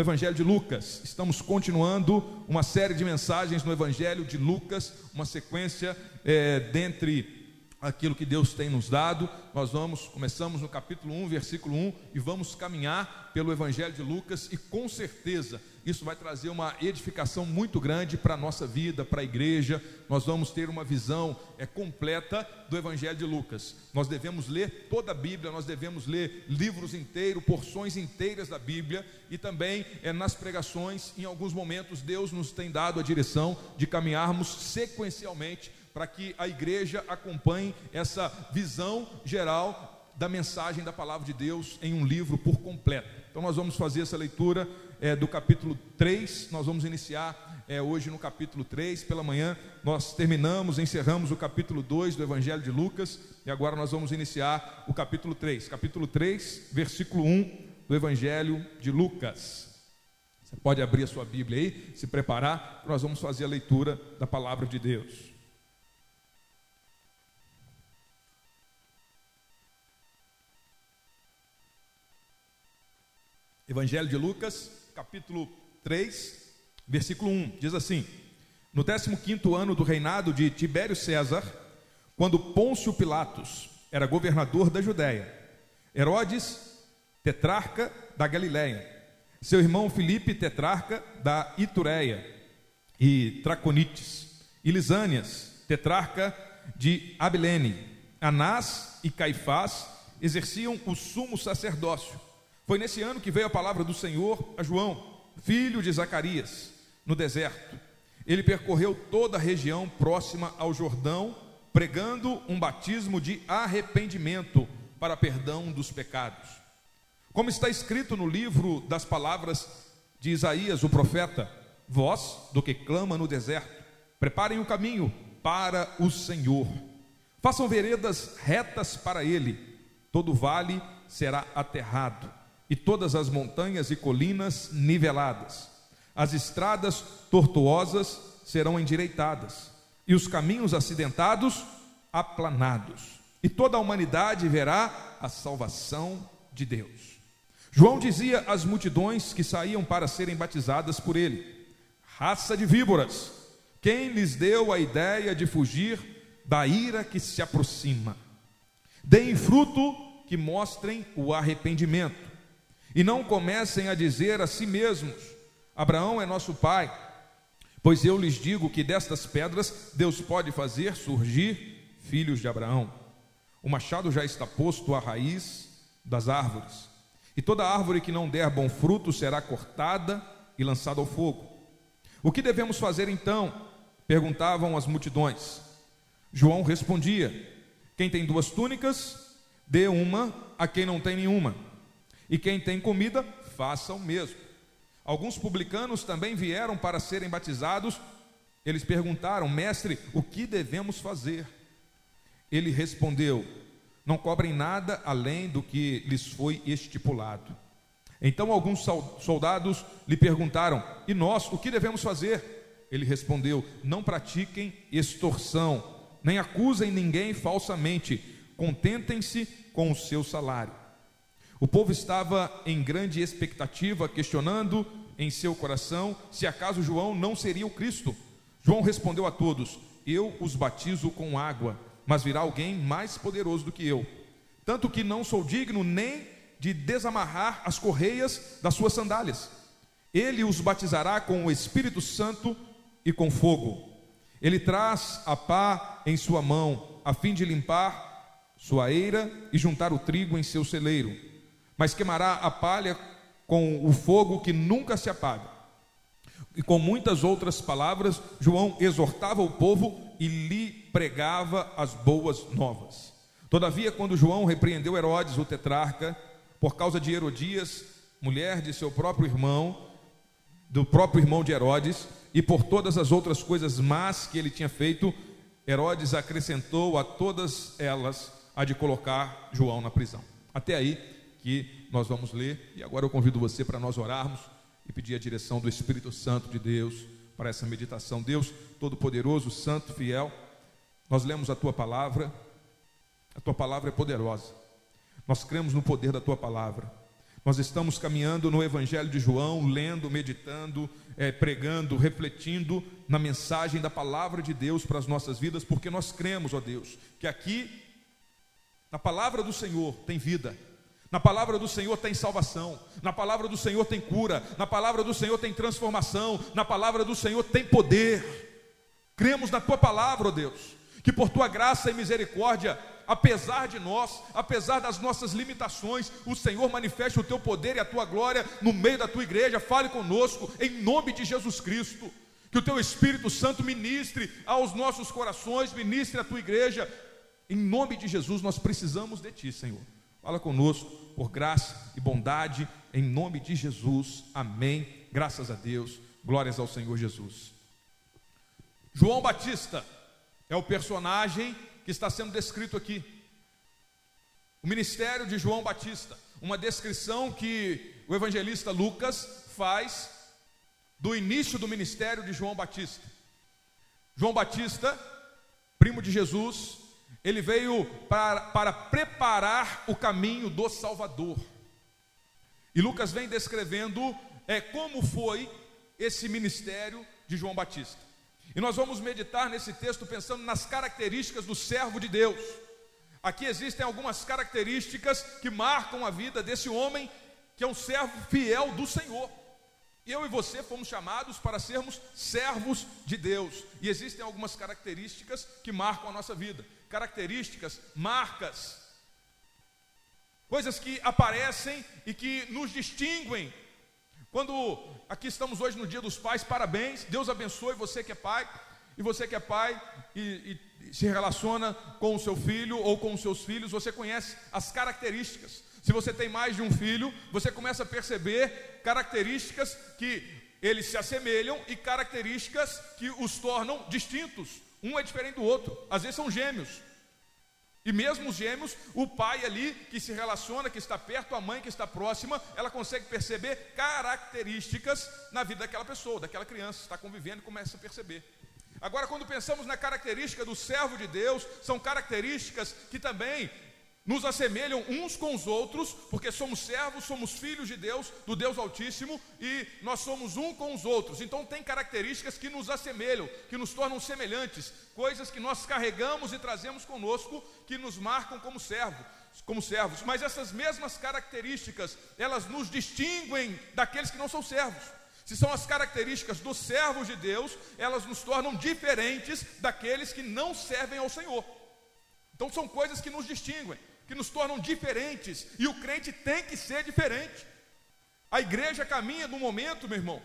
no Evangelho de Lucas. Estamos continuando uma série de mensagens no Evangelho de Lucas, uma sequência é, dentre aquilo que Deus tem nos dado. Nós vamos, começamos no capítulo 1, versículo 1 e vamos caminhar pelo Evangelho de Lucas e com certeza isso vai trazer uma edificação muito grande para a nossa vida, para a igreja. Nós vamos ter uma visão é, completa do Evangelho de Lucas. Nós devemos ler toda a Bíblia, nós devemos ler livros inteiros, porções inteiras da Bíblia e também é, nas pregações, em alguns momentos, Deus nos tem dado a direção de caminharmos sequencialmente para que a igreja acompanhe essa visão geral da mensagem da palavra de Deus em um livro por completo. Então, nós vamos fazer essa leitura é, do capítulo 3, nós vamos iniciar é, hoje no capítulo 3, pela manhã, nós terminamos, encerramos o capítulo 2 do Evangelho de Lucas, e agora nós vamos iniciar o capítulo 3, capítulo 3, versículo 1 do Evangelho de Lucas. Você pode abrir a sua Bíblia aí, se preparar, nós vamos fazer a leitura da palavra de Deus. Evangelho de Lucas, capítulo 3, versículo 1, diz assim: No 15 ano do reinado de Tibério César, quando Pôncio Pilatos era governador da Judéia, Herodes, tetrarca da Galiléia, seu irmão Filipe, tetrarca da Itureia e Traconites, e Lisânias, tetrarca de Abilene, Anás e Caifás exerciam o sumo sacerdócio. Foi nesse ano que veio a palavra do Senhor a João, filho de Zacarias, no deserto. Ele percorreu toda a região próxima ao Jordão, pregando um batismo de arrependimento para perdão dos pecados. Como está escrito no livro das palavras de Isaías, o profeta: Voz do que clama no deserto, preparem o caminho para o Senhor. Façam veredas retas para ele, todo vale será aterrado e todas as montanhas e colinas niveladas. As estradas tortuosas serão endireitadas, e os caminhos acidentados aplanados. E toda a humanidade verá a salvação de Deus. João dizia às multidões que saíam para serem batizadas por ele: Raça de víboras, quem lhes deu a ideia de fugir da ira que se aproxima? Deem fruto que mostrem o arrependimento e não comecem a dizer a si mesmos: Abraão é nosso pai. Pois eu lhes digo que destas pedras Deus pode fazer surgir filhos de Abraão. O machado já está posto à raiz das árvores, e toda árvore que não der bom fruto será cortada e lançada ao fogo. O que devemos fazer então? perguntavam as multidões. João respondia: Quem tem duas túnicas, dê uma a quem não tem nenhuma e quem tem comida, faça o mesmo. Alguns publicanos também vieram para serem batizados. Eles perguntaram: Mestre, o que devemos fazer? Ele respondeu: Não cobrem nada além do que lhes foi estipulado. Então alguns soldados lhe perguntaram: E nós, o que devemos fazer? Ele respondeu: Não pratiquem extorsão, nem acusem ninguém falsamente, contentem-se com o seu salário. O povo estava em grande expectativa, questionando em seu coração se acaso João não seria o Cristo. João respondeu a todos: Eu os batizo com água, mas virá alguém mais poderoso do que eu, tanto que não sou digno nem de desamarrar as correias das suas sandálias. Ele os batizará com o Espírito Santo e com fogo. Ele traz a pá em sua mão, a fim de limpar sua eira e juntar o trigo em seu celeiro mas queimará a palha com o fogo que nunca se apaga. E com muitas outras palavras, João exortava o povo e lhe pregava as boas novas. Todavia, quando João repreendeu Herodes, o tetrarca, por causa de Herodias, mulher de seu próprio irmão, do próprio irmão de Herodes, e por todas as outras coisas más que ele tinha feito, Herodes acrescentou a todas elas a de colocar João na prisão. Até aí, que nós vamos ler. E agora eu convido você para nós orarmos e pedir a direção do Espírito Santo de Deus para essa meditação. Deus Todo-Poderoso, Santo, Fiel, nós lemos a tua palavra, a tua palavra é poderosa. Nós cremos no poder da tua palavra. Nós estamos caminhando no Evangelho de João, lendo, meditando, é, pregando, refletindo na mensagem da palavra de Deus para as nossas vidas, porque nós cremos, ó Deus, que aqui, na palavra do Senhor, tem vida, na palavra do Senhor tem salvação, na palavra do Senhor tem cura, na palavra do Senhor tem transformação, na palavra do Senhor tem poder. Cremos na tua palavra, ó Deus, que por tua graça e misericórdia apesar de nós, apesar das nossas limitações, o Senhor manifeste o teu poder e a tua glória no meio da tua igreja. Fale conosco em nome de Jesus Cristo. Que o teu Espírito Santo ministre aos nossos corações, ministre à tua igreja. Em nome de Jesus, nós precisamos de ti, Senhor. Fala conosco por graça e bondade, em nome de Jesus. Amém. Graças a Deus. Glórias ao Senhor Jesus. João Batista é o personagem que está sendo descrito aqui. O ministério de João Batista, uma descrição que o evangelista Lucas faz do início do ministério de João Batista. João Batista, primo de Jesus, ele veio para, para preparar o caminho do Salvador. E Lucas vem descrevendo é, como foi esse ministério de João Batista. E nós vamos meditar nesse texto pensando nas características do servo de Deus. Aqui existem algumas características que marcam a vida desse homem que é um servo fiel do Senhor. Eu e você fomos chamados para sermos servos de Deus. E existem algumas características que marcam a nossa vida. Características, marcas, coisas que aparecem e que nos distinguem quando aqui estamos hoje no Dia dos Pais, parabéns, Deus abençoe você que é pai, e você que é pai e, e se relaciona com o seu filho ou com os seus filhos, você conhece as características. Se você tem mais de um filho, você começa a perceber características que eles se assemelham e características que os tornam distintos. Um é diferente do outro, às vezes são gêmeos. E mesmo os gêmeos, o pai ali que se relaciona, que está perto, a mãe que está próxima, ela consegue perceber características na vida daquela pessoa, daquela criança, está convivendo e começa a perceber. Agora, quando pensamos na característica do servo de Deus, são características que também nos assemelham uns com os outros, porque somos servos, somos filhos de Deus, do Deus Altíssimo, e nós somos um com os outros. Então tem características que nos assemelham, que nos tornam semelhantes, coisas que nós carregamos e trazemos conosco, que nos marcam como servo, como servos. Mas essas mesmas características, elas nos distinguem daqueles que não são servos. Se são as características dos servos de Deus, elas nos tornam diferentes daqueles que não servem ao Senhor. Então são coisas que nos distinguem que nos tornam diferentes, e o crente tem que ser diferente. A igreja caminha no momento, meu irmão,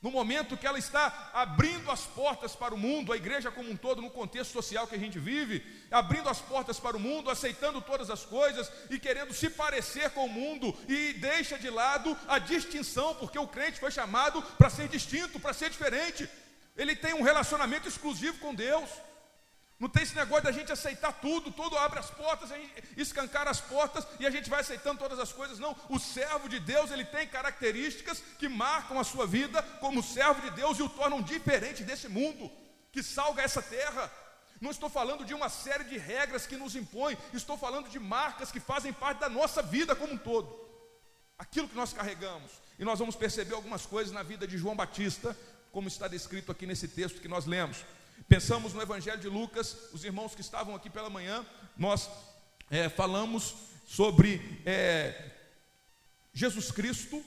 no momento que ela está abrindo as portas para o mundo, a igreja como um todo, no contexto social que a gente vive, abrindo as portas para o mundo, aceitando todas as coisas e querendo se parecer com o mundo, e deixa de lado a distinção, porque o crente foi chamado para ser distinto, para ser diferente. Ele tem um relacionamento exclusivo com Deus. Não tem esse negócio da gente aceitar tudo, tudo abre as portas, a gente escancar as portas e a gente vai aceitando todas as coisas. Não, o servo de Deus, ele tem características que marcam a sua vida como servo de Deus e o tornam diferente desse mundo que salga essa terra. Não estou falando de uma série de regras que nos impõem, estou falando de marcas que fazem parte da nossa vida como um todo. Aquilo que nós carregamos. E nós vamos perceber algumas coisas na vida de João Batista, como está descrito aqui nesse texto que nós lemos. Pensamos no Evangelho de Lucas, os irmãos que estavam aqui pela manhã, nós é, falamos sobre é, Jesus Cristo,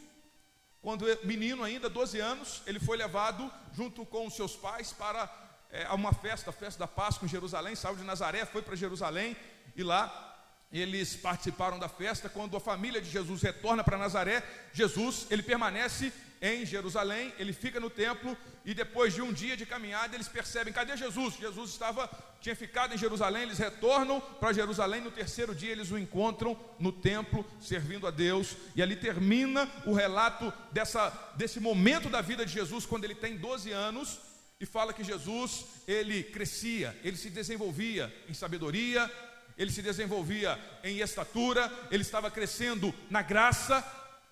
quando menino ainda, 12 anos, ele foi levado junto com os seus pais para é, uma festa, a festa da Páscoa em Jerusalém, saiu de Nazaré, foi para Jerusalém e lá eles participaram da festa. Quando a família de Jesus retorna para Nazaré, Jesus ele permanece em Jerusalém, ele fica no templo e depois de um dia de caminhada eles percebem, cadê Jesus? Jesus estava tinha ficado em Jerusalém, eles retornam para Jerusalém, no terceiro dia eles o encontram no templo servindo a Deus, e ali termina o relato dessa desse momento da vida de Jesus quando ele tem 12 anos e fala que Jesus, ele crescia, ele se desenvolvia em sabedoria, ele se desenvolvia em estatura, ele estava crescendo na graça,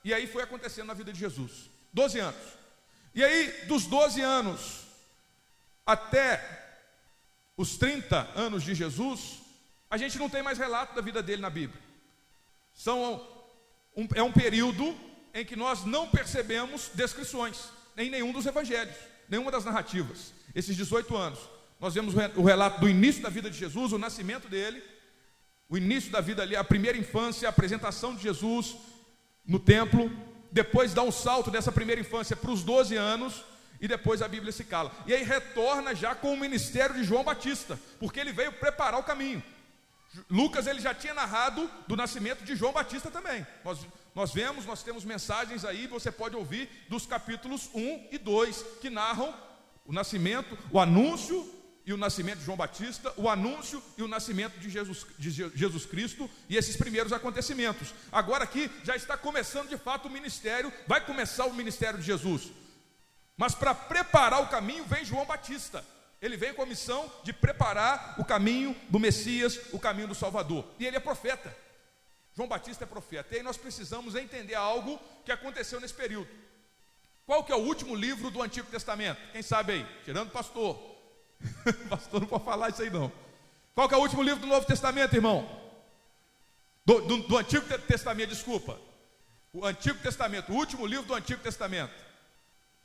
e aí foi acontecendo na vida de Jesus. 12 anos. E aí, dos 12 anos até os 30 anos de Jesus, a gente não tem mais relato da vida dele na Bíblia. São um, é um período em que nós não percebemos descrições em nenhum dos evangelhos, nenhuma das narrativas. Esses 18 anos, nós vemos o relato do início da vida de Jesus, o nascimento dele, o início da vida ali, a primeira infância, a apresentação de Jesus no templo, depois dá um salto dessa primeira infância para os 12 anos, e depois a Bíblia se cala. E aí retorna já com o ministério de João Batista, porque ele veio preparar o caminho. Lucas ele já tinha narrado do nascimento de João Batista também. Nós, nós vemos, nós temos mensagens aí, você pode ouvir dos capítulos 1 e 2, que narram o nascimento, o anúncio e o nascimento de João Batista, o anúncio e o nascimento de Jesus, de Jesus Cristo e esses primeiros acontecimentos. Agora aqui já está começando de fato o ministério, vai começar o ministério de Jesus. Mas para preparar o caminho vem João Batista. Ele vem com a missão de preparar o caminho do Messias, o caminho do Salvador. E ele é profeta. João Batista é profeta. E aí nós precisamos entender algo que aconteceu nesse período. Qual que é o último livro do Antigo Testamento? Quem sabe aí? Tirando o pastor. pastor não pode falar isso aí não. Qual que é o último livro do Novo Testamento, irmão? Do, do, do Antigo Testamento, desculpa. O Antigo Testamento, o último livro do Antigo Testamento.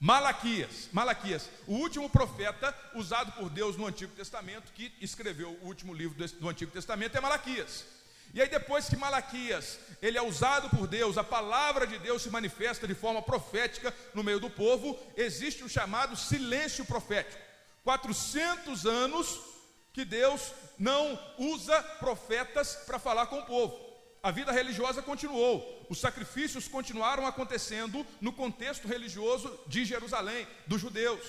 Malaquias, Malaquias, o último profeta usado por Deus no Antigo Testamento, que escreveu o último livro do Antigo Testamento é Malaquias. E aí depois que Malaquias, ele é usado por Deus, a palavra de Deus se manifesta de forma profética no meio do povo, existe o chamado silêncio profético. 400 anos que Deus não usa profetas para falar com o povo a vida religiosa continuou, os sacrifícios continuaram acontecendo no contexto religioso de Jerusalém, dos judeus.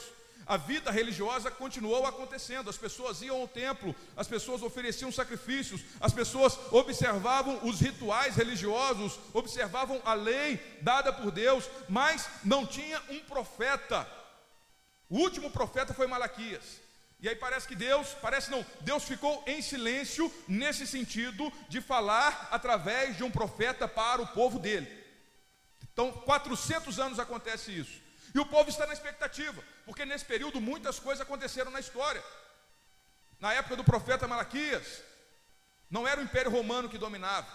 A vida religiosa continuou acontecendo, as pessoas iam ao templo, as pessoas ofereciam sacrifícios, as pessoas observavam os rituais religiosos, observavam a lei dada por Deus, mas não tinha um profeta. O último profeta foi Malaquias. E aí parece que Deus, parece não, Deus ficou em silêncio nesse sentido de falar através de um profeta para o povo dele. Então, 400 anos acontece isso. E o povo está na expectativa, porque nesse período muitas coisas aconteceram na história. Na época do profeta Malaquias, não era o Império Romano que dominava,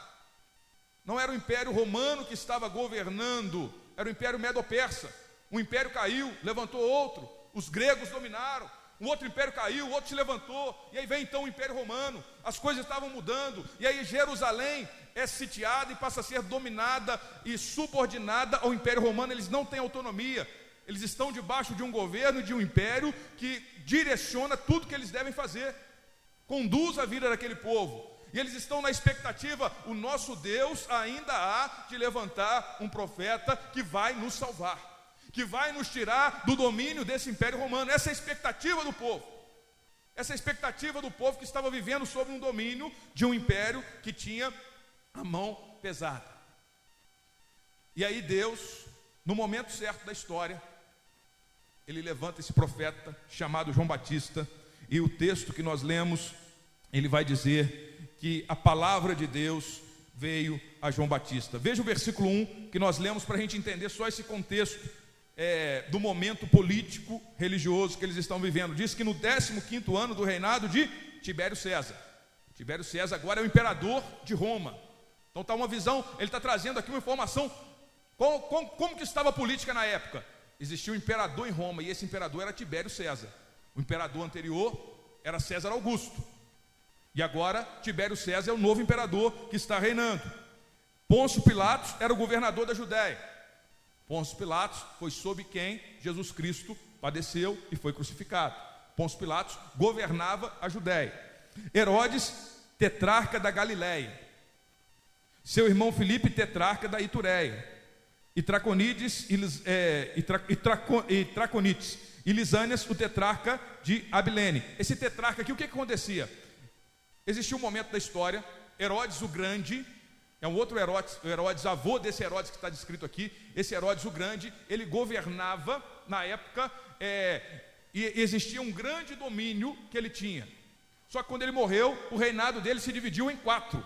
não era o Império Romano que estava governando, era o Império Medo-Persa. Um império caiu, levantou outro, os gregos dominaram, um outro império caiu, o outro se levantou, e aí vem então o Império Romano, as coisas estavam mudando, e aí Jerusalém é sitiada e passa a ser dominada e subordinada ao Império Romano, eles não têm autonomia, eles estão debaixo de um governo, de um império que direciona tudo que eles devem fazer, conduz a vida daquele povo, e eles estão na expectativa, o nosso Deus ainda há de levantar um profeta que vai nos salvar que vai nos tirar do domínio desse império romano. Essa é a expectativa do povo. Essa é a expectativa do povo que estava vivendo sob um domínio de um império que tinha a mão pesada. E aí Deus, no momento certo da história, ele levanta esse profeta chamado João Batista, e o texto que nós lemos, ele vai dizer que a palavra de Deus veio a João Batista. Veja o versículo 1 que nós lemos para a gente entender só esse contexto é, do momento político religioso que eles estão vivendo. Diz que no 15 ano do reinado de Tibério César. Tibério César agora é o imperador de Roma. Então está uma visão, ele está trazendo aqui uma informação. Como, como, como que estava a política na época? Existia um imperador em Roma e esse imperador era Tibério César. O imperador anterior era César Augusto. E agora Tibério César é o novo imperador que está reinando. Pôncio Pilatos era o governador da Judéia. Pôncio Pilatos foi sob quem Jesus Cristo padeceu e foi crucificado. Pôncio Pilatos governava a Judéia. Herodes, tetrarca da Galiléia. Seu irmão Filipe, tetrarca da Itureia. E Traconides e, é, e, tra, e, Traco, e. E Lisânias, o tetrarca de Abilene. Esse tetrarca aqui, o que, que acontecia? Existia um momento da história, Herodes o Grande, é um outro Herodes, Herodes, avô desse Herodes que está descrito aqui. Esse Herodes o Grande, ele governava na época é, e existia um grande domínio que ele tinha. Só que quando ele morreu, o reinado dele se dividiu em quatro.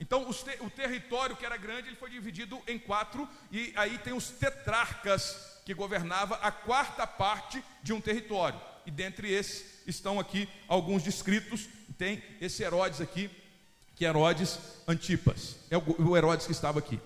Então, te, o território que era grande, ele foi dividido em quatro, e aí tem os tetrarcas que governava a quarta parte de um território. E dentre esses estão aqui alguns descritos. Tem esse Herodes aqui, que Herodes Antipas, é o Herodes que estava aqui.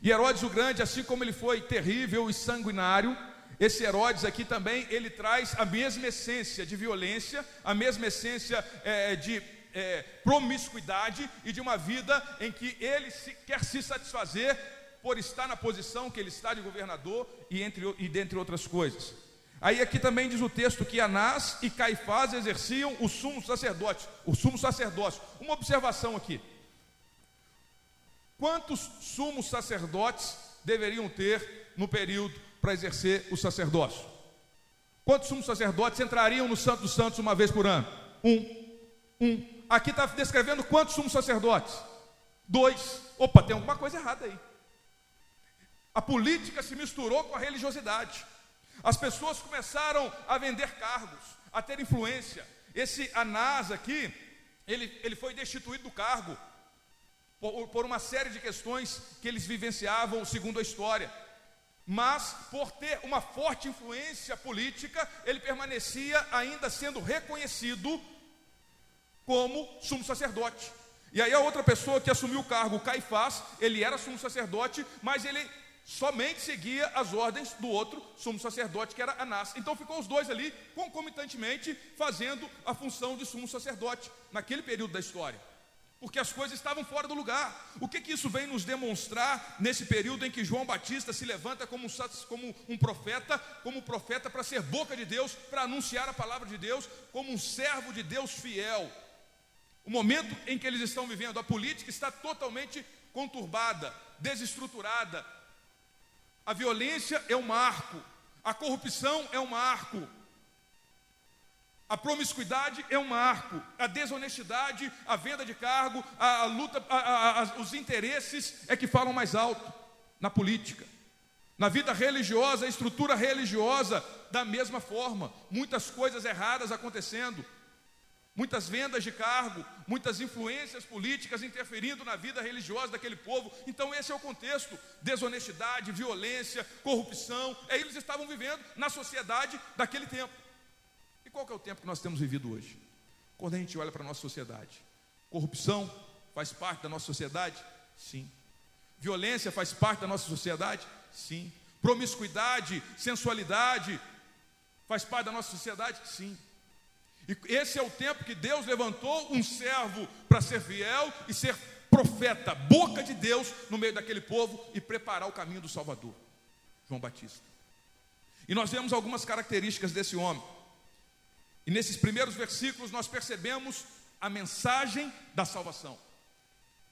E Herodes o Grande, assim como ele foi terrível e sanguinário, esse Herodes aqui também, ele traz a mesma essência de violência, a mesma essência é, de é, promiscuidade e de uma vida em que ele se, quer se satisfazer por estar na posição que ele está de governador e, entre, e dentre outras coisas. Aí aqui também diz o texto que Anás e Caifás exerciam o sumo sacerdote, o sumo sacerdócio. Uma observação aqui. Quantos sumos sacerdotes deveriam ter no período para exercer o sacerdócio? Quantos sumos sacerdotes entrariam no Santo dos Santos uma vez por ano? Um. Um. Aqui está descrevendo quantos sumos sacerdotes? Dois. Opa, tem alguma coisa errada aí. A política se misturou com a religiosidade. As pessoas começaram a vender cargos, a ter influência. Esse Anás aqui, ele, ele foi destituído do cargo por, por uma série de questões que eles vivenciavam segundo a história. Mas, por ter uma forte influência política, ele permanecia ainda sendo reconhecido como sumo sacerdote. E aí a outra pessoa que assumiu o cargo, Caifás, ele era sumo sacerdote, mas ele somente seguia as ordens do outro sumo sacerdote, que era Anás. Então ficou os dois ali concomitantemente fazendo a função de sumo sacerdote naquele período da história. Porque as coisas estavam fora do lugar. O que, que isso vem nos demonstrar nesse período em que João Batista se levanta como um, como um profeta, como profeta para ser boca de Deus, para anunciar a palavra de Deus, como um servo de Deus fiel. O momento em que eles estão vivendo, a política está totalmente conturbada, desestruturada, a violência é um marco, a corrupção é um marco, a promiscuidade é um marco, a desonestidade, a venda de cargo, a, a luta, a, a, os interesses é que falam mais alto na política. Na vida religiosa, a estrutura religiosa, da mesma forma, muitas coisas erradas acontecendo. Muitas vendas de cargo, muitas influências políticas interferindo na vida religiosa daquele povo. Então, esse é o contexto: desonestidade, violência, corrupção. É eles estavam vivendo na sociedade daquele tempo. E qual é o tempo que nós temos vivido hoje? Quando a gente olha para a nossa sociedade, corrupção faz parte da nossa sociedade? Sim. Violência faz parte da nossa sociedade? Sim. Promiscuidade, sensualidade faz parte da nossa sociedade? Sim. E esse é o tempo que Deus levantou um servo para ser fiel e ser profeta, boca de Deus no meio daquele povo e preparar o caminho do Salvador. João Batista. E nós vemos algumas características desse homem. E nesses primeiros versículos nós percebemos a mensagem da salvação.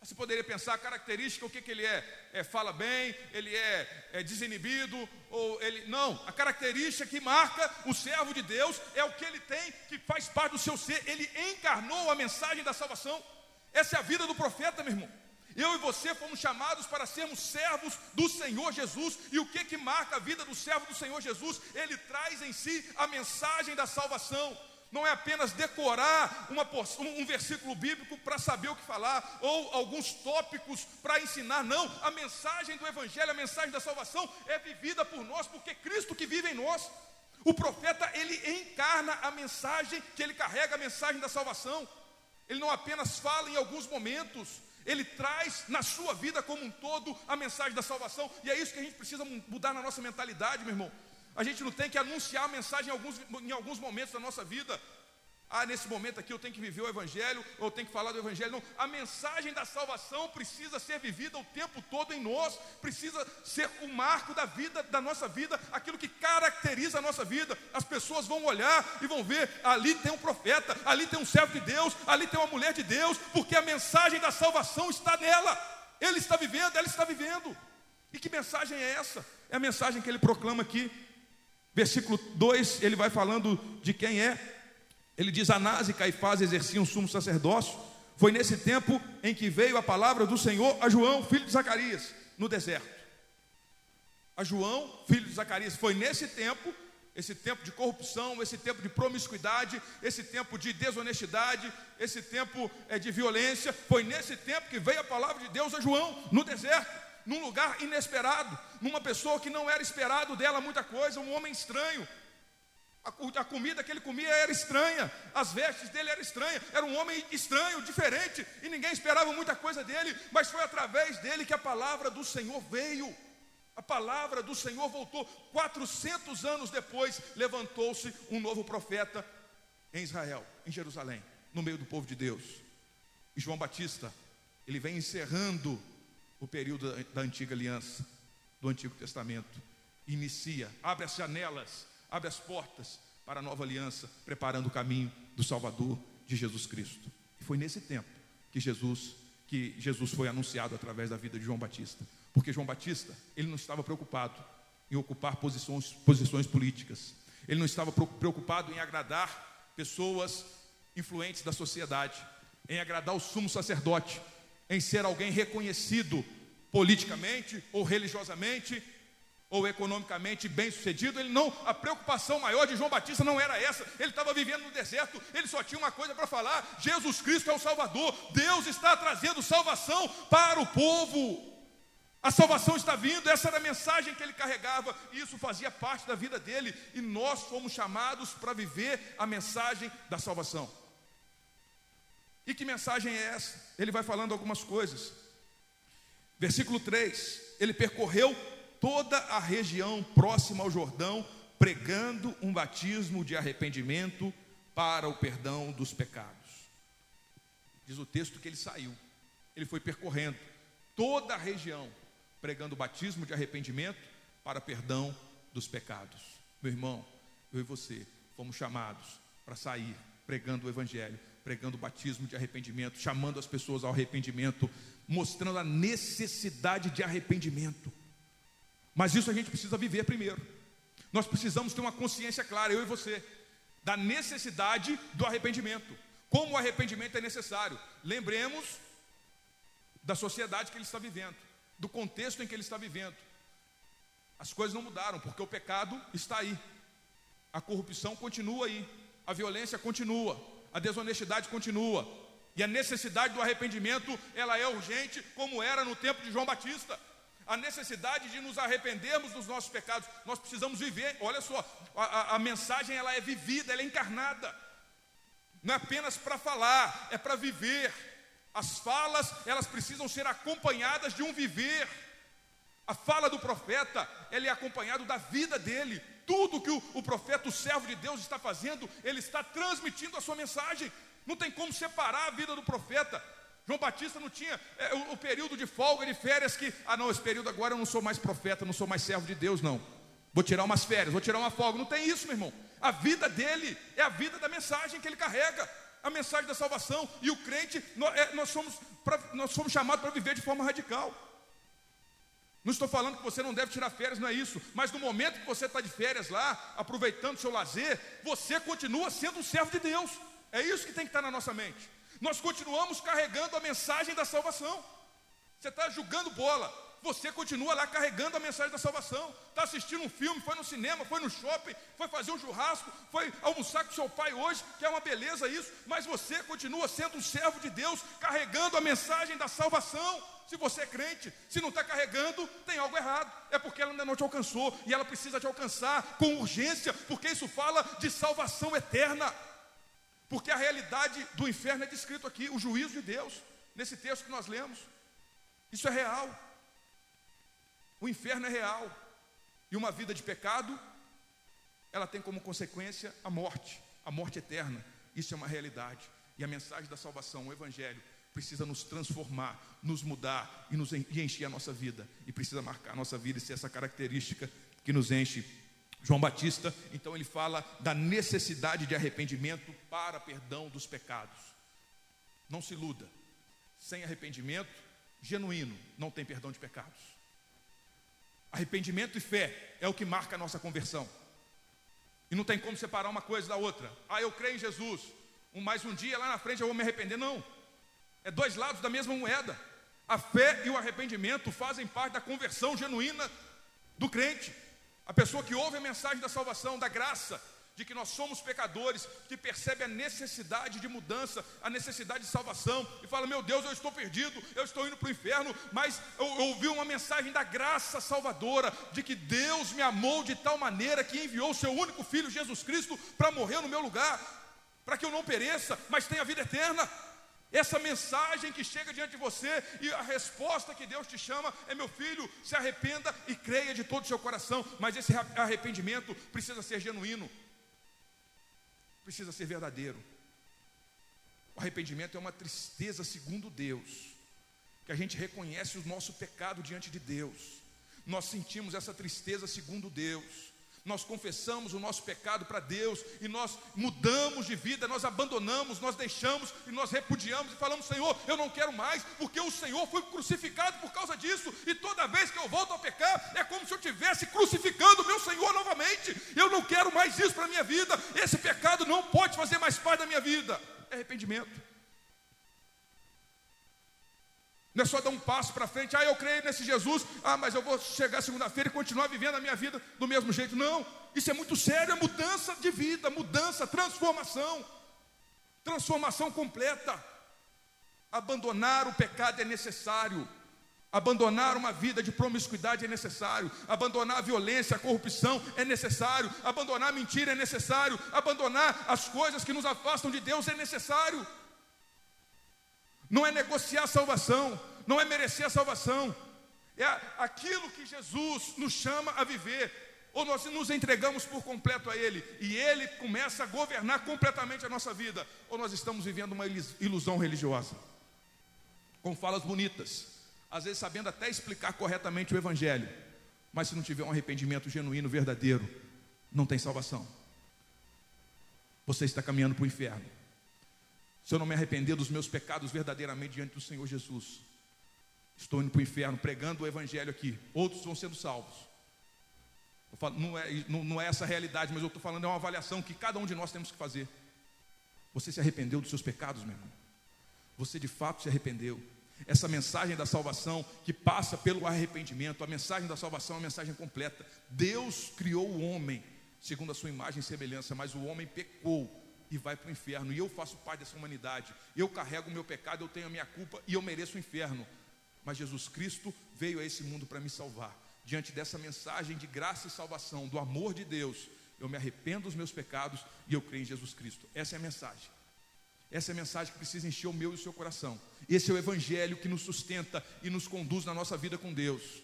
Você poderia pensar característica, o que, que ele é? é? Fala bem, ele é, é desinibido, ou ele. Não, a característica que marca o servo de Deus é o que ele tem, que faz parte do seu ser. Ele encarnou a mensagem da salvação. Essa é a vida do profeta, meu irmão. Eu e você fomos chamados para sermos servos do Senhor Jesus. E o que que marca a vida do servo do Senhor Jesus? Ele traz em si a mensagem da salvação não é apenas decorar uma, um versículo bíblico para saber o que falar, ou alguns tópicos para ensinar, não. A mensagem do Evangelho, a mensagem da salvação é vivida por nós, porque Cristo que vive em nós. O profeta, ele encarna a mensagem que ele carrega, a mensagem da salvação. Ele não apenas fala em alguns momentos, ele traz na sua vida como um todo a mensagem da salvação, e é isso que a gente precisa mudar na nossa mentalidade, meu irmão. A gente não tem que anunciar a mensagem em alguns, em alguns momentos da nossa vida. Ah, nesse momento aqui eu tenho que viver o Evangelho, ou eu tenho que falar do Evangelho. Não, a mensagem da salvação precisa ser vivida o tempo todo em nós, precisa ser o marco da vida, da nossa vida, aquilo que caracteriza a nossa vida. As pessoas vão olhar e vão ver: ali tem um profeta, ali tem um servo de Deus, ali tem uma mulher de Deus, porque a mensagem da salvação está nela. Ele está vivendo, ela está vivendo. E que mensagem é essa? É a mensagem que ele proclama aqui Versículo 2, ele vai falando de quem é. Ele diz: Anás e Caifás exerciam sumo sacerdócio. Foi nesse tempo em que veio a palavra do Senhor a João, filho de Zacarias, no deserto. A João, filho de Zacarias, foi nesse tempo, esse tempo de corrupção, esse tempo de promiscuidade, esse tempo de desonestidade, esse tempo é, de violência, foi nesse tempo que veio a palavra de Deus a João, no deserto num lugar inesperado, numa pessoa que não era esperado dela muita coisa, um homem estranho. A, a comida que ele comia era estranha, as vestes dele eram estranhas, era um homem estranho, diferente, e ninguém esperava muita coisa dele, mas foi através dele que a palavra do Senhor veio. A palavra do Senhor voltou. 400 anos depois, levantou-se um novo profeta em Israel, em Jerusalém, no meio do povo de Deus. E João Batista, ele vem encerrando o período da, antiga aliança, do Antigo Testamento. Inicia, abre as janelas abre as portas para a nova aliança, preparando o caminho do Salvador de Jesus Cristo. E foi nesse tempo que Jesus, que Jesus foi anunciado através da vida de João Batista. Porque João Batista, ele não estava preocupado em ocupar posições, posições políticas. Ele não estava preocupado em agradar pessoas influentes da sociedade, em agradar o sumo sacerdote, em ser alguém reconhecido politicamente ou religiosamente ou economicamente bem sucedido, ele não, a preocupação maior de João Batista não era essa. Ele estava vivendo no deserto, ele só tinha uma coisa para falar: Jesus Cristo é o Salvador. Deus está trazendo salvação para o povo. A salvação está vindo, essa era a mensagem que ele carregava, e isso fazia parte da vida dele, e nós fomos chamados para viver a mensagem da salvação. E que mensagem é essa? Ele vai falando algumas coisas. Versículo 3: Ele percorreu toda a região próxima ao Jordão, pregando um batismo de arrependimento para o perdão dos pecados. Diz o texto que ele saiu, ele foi percorrendo toda a região, pregando o batismo de arrependimento para perdão dos pecados. Meu irmão, eu e você fomos chamados para sair pregando o Evangelho, pregando o batismo de arrependimento, chamando as pessoas ao arrependimento, mostrando a necessidade de arrependimento. Mas isso a gente precisa viver primeiro. Nós precisamos ter uma consciência clara, eu e você, da necessidade do arrependimento. Como o arrependimento é necessário. Lembremos da sociedade que ele está vivendo, do contexto em que ele está vivendo. As coisas não mudaram, porque o pecado está aí. A corrupção continua aí, a violência continua, a desonestidade continua. E a necessidade do arrependimento, ela é urgente, como era no tempo de João Batista a necessidade de nos arrependermos dos nossos pecados. Nós precisamos viver. Olha só, a, a, a mensagem ela é vivida, ela é encarnada. Não é apenas para falar, é para viver. As falas, elas precisam ser acompanhadas de um viver. A fala do profeta, ela é acompanhada da vida dele. Tudo que o, o profeta, o servo de Deus está fazendo, ele está transmitindo a sua mensagem. Não tem como separar a vida do profeta João Batista não tinha é, o, o, período de folga, de férias, que, ah, não, esse período agora eu não sou mais profeta, não sou mais servo de Deus, não. Vou tirar umas férias, vou tirar uma folga. Não tem isso, meu irmão. A vida dele é a vida da mensagem que ele carrega, a mensagem da salvação. E o crente, nós, é, nós somos, pra, nós somos chamados para viver de forma radical. Não estou falando que você não deve tirar férias, não é isso. Mas no momento que você está de férias lá, aproveitando seu lazer, você continua sendo um servo de Deus. É isso que tem que estar na nossa mente. Nós continuamos carregando a mensagem da salvação. Você está jogando bola, você continua lá carregando a mensagem da salvação. Está assistindo um filme, foi no cinema, foi no shopping, foi fazer um churrasco, foi almoçar com seu pai hoje, que é uma beleza isso, mas você continua sendo um servo de Deus, carregando a mensagem da salvação. Se você é crente, se não está carregando, tem algo errado. É porque ela ainda não te alcançou e ela precisa te alcançar com urgência, porque isso fala de salvação eterna. Porque a realidade do inferno é descrito aqui, o juízo de Deus, nesse texto que nós lemos. Isso é real. O inferno é real. E uma vida de pecado, ela tem como consequência a morte, a morte eterna. Isso é uma realidade. E a mensagem da salvação, o Evangelho, precisa nos transformar, nos mudar e nos encher a nossa vida. E precisa marcar a nossa vida e ser essa característica que nos enche João Batista, então ele fala da necessidade de arrependimento para perdão dos pecados. Não se iluda. Sem arrependimento genuíno não tem perdão de pecados. Arrependimento e fé é o que marca a nossa conversão. E não tem como separar uma coisa da outra. Ah, eu creio em Jesus, mais um dia lá na frente eu vou me arrepender. Não. É dois lados da mesma moeda. A fé e o arrependimento fazem parte da conversão genuína do crente. A pessoa que ouve a mensagem da salvação, da graça, de que nós somos pecadores, que percebe a necessidade de mudança, a necessidade de salvação, e fala: Meu Deus, eu estou perdido, eu estou indo para o inferno, mas eu, ouvi uma mensagem da graça salvadora, de que Deus me amou de tal maneira que enviou o seu único filho, Jesus Cristo, para morrer no meu lugar, para que eu não pereça, mas tenha vida eterna. Essa mensagem que chega diante de você e a resposta que Deus te chama é: meu filho, se arrependa e creia de todo o seu coração, mas esse arrependimento precisa ser genuíno, precisa ser verdadeiro. O arrependimento é uma tristeza segundo Deus, que a gente reconhece o nosso pecado diante de Deus, nós sentimos essa tristeza segundo Deus nós confessamos o nosso pecado para Deus e nós mudamos de vida, nós abandonamos, nós deixamos e nós repudiamos e falamos: Senhor, eu não quero mais, porque o Senhor foi crucificado por causa disso, e toda vez que eu volto a pecar, é como se eu estivesse crucificando o meu Senhor novamente. Eu não quero mais isso para a minha vida, esse pecado não pode fazer mais parte da minha vida. É arrependimento. Não é só dar um passo para frente, ah, eu creio nesse Jesus, ah, mas eu vou chegar segunda-feira e continuar vivendo a minha vida do mesmo jeito. Não, isso é muito sério, é mudança de vida, mudança, transformação, transformação completa. Abandonar o pecado é necessário, abandonar uma vida de promiscuidade é necessário, abandonar a violência, a corrupção é necessário, abandonar a mentira é necessário, abandonar as coisas que nos afastam de Deus é necessário não é negociar a salvação, não é merecer a salvação, é aquilo que Jesus nos chama a viver. Ou nós nos entregamos por completo a Ele e Ele começa a governar completamente a nossa vida, ou nós estamos vivendo uma ilusão religiosa, com falas bonitas, às vezes sabendo até explicar corretamente o Evangelho, mas se não tiver um arrependimento genuíno, verdadeiro, não tem salvação. Você está caminhando para o inferno se eu não me arrepender dos meus pecados verdadeiramente diante do Senhor Jesus, estou indo para o inferno pregando o Evangelho aqui, outros vão sendo salvos. Falo, não, é, não, não é essa a realidade, mas eu estou falando, é uma avaliação que cada um de nós temos que fazer. Você se arrependeu dos seus pecados, meu irmão? Você de fato se arrependeu? Essa mensagem da salvação que passa pelo arrependimento, a mensagem da salvação é uma mensagem completa. Deus criou o homem segundo a sua imagem e semelhança, mas o homem pecou e vai para o inferno. E eu faço parte dessa humanidade. Eu carrego o meu pecado, eu tenho a minha culpa e eu mereço o inferno. Mas Jesus Cristo veio a esse mundo para me salvar. Diante dessa mensagem de graça e salvação, do amor de Deus, eu me arrependo dos meus pecados e eu creio em Jesus Cristo. Essa é a mensagem. Essa é a mensagem que precisa encher o meu e o seu coração. Esse é o evangelho que nos sustenta e nos conduz na nossa vida com Deus.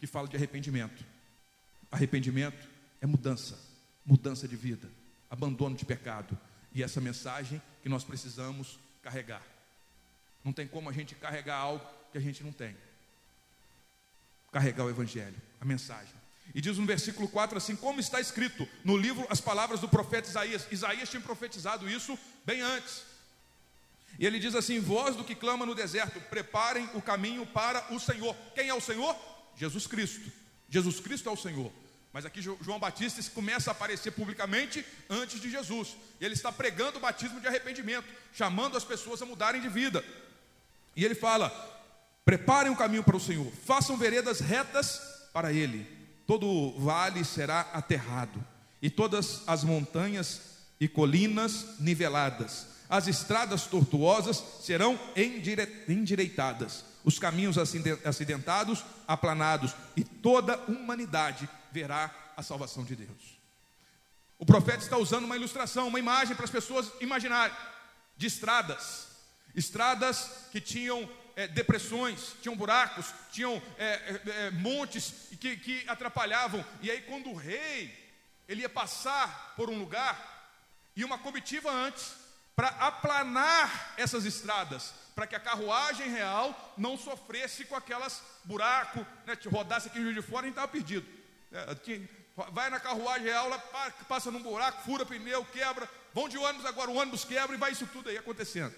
Que fala de arrependimento. Arrependimento é mudança, mudança de vida abandono de pecado. E essa mensagem que nós precisamos carregar. Não tem como a gente carregar algo que a gente não tem. Carregar o Evangelho, a mensagem. E diz no versículo 4 assim: Como está escrito no livro as palavras do profeta Isaías. Isaías tinha profetizado isso bem antes. E ele diz assim: Voz do que clama no deserto, preparem o caminho para o Senhor. Quem é o Senhor? Jesus Cristo. Jesus Cristo é o Senhor. Mas aqui João Batista começa a aparecer publicamente antes de Jesus. E ele está pregando o batismo de arrependimento, chamando as pessoas a mudarem de vida. E ele fala: preparem o caminho para o Senhor, façam veredas retas para Ele. Todo vale será aterrado, e todas as montanhas e colinas niveladas. As estradas tortuosas serão endireitadas, os caminhos acidentados aplanados, e toda humanidade verá a salvação de Deus. O profeta está usando uma ilustração, uma imagem para as pessoas imaginarem de estradas, estradas que tinham é, depressões, tinham buracos, tinham é, é montes que, que atrapalhavam. E aí, quando o rei ele ia passar por um lugar, e uma comitiva antes para aplanar essas estradas, para que a carruagem real não sofresse com aquelas buracos, né, rodasse aqui em de Fora e estava perdido. É, vai na carruagem real, passa num buraco, fura pneu, quebra, vão de ônibus agora, o ônibus quebra e vai isso tudo aí acontecendo.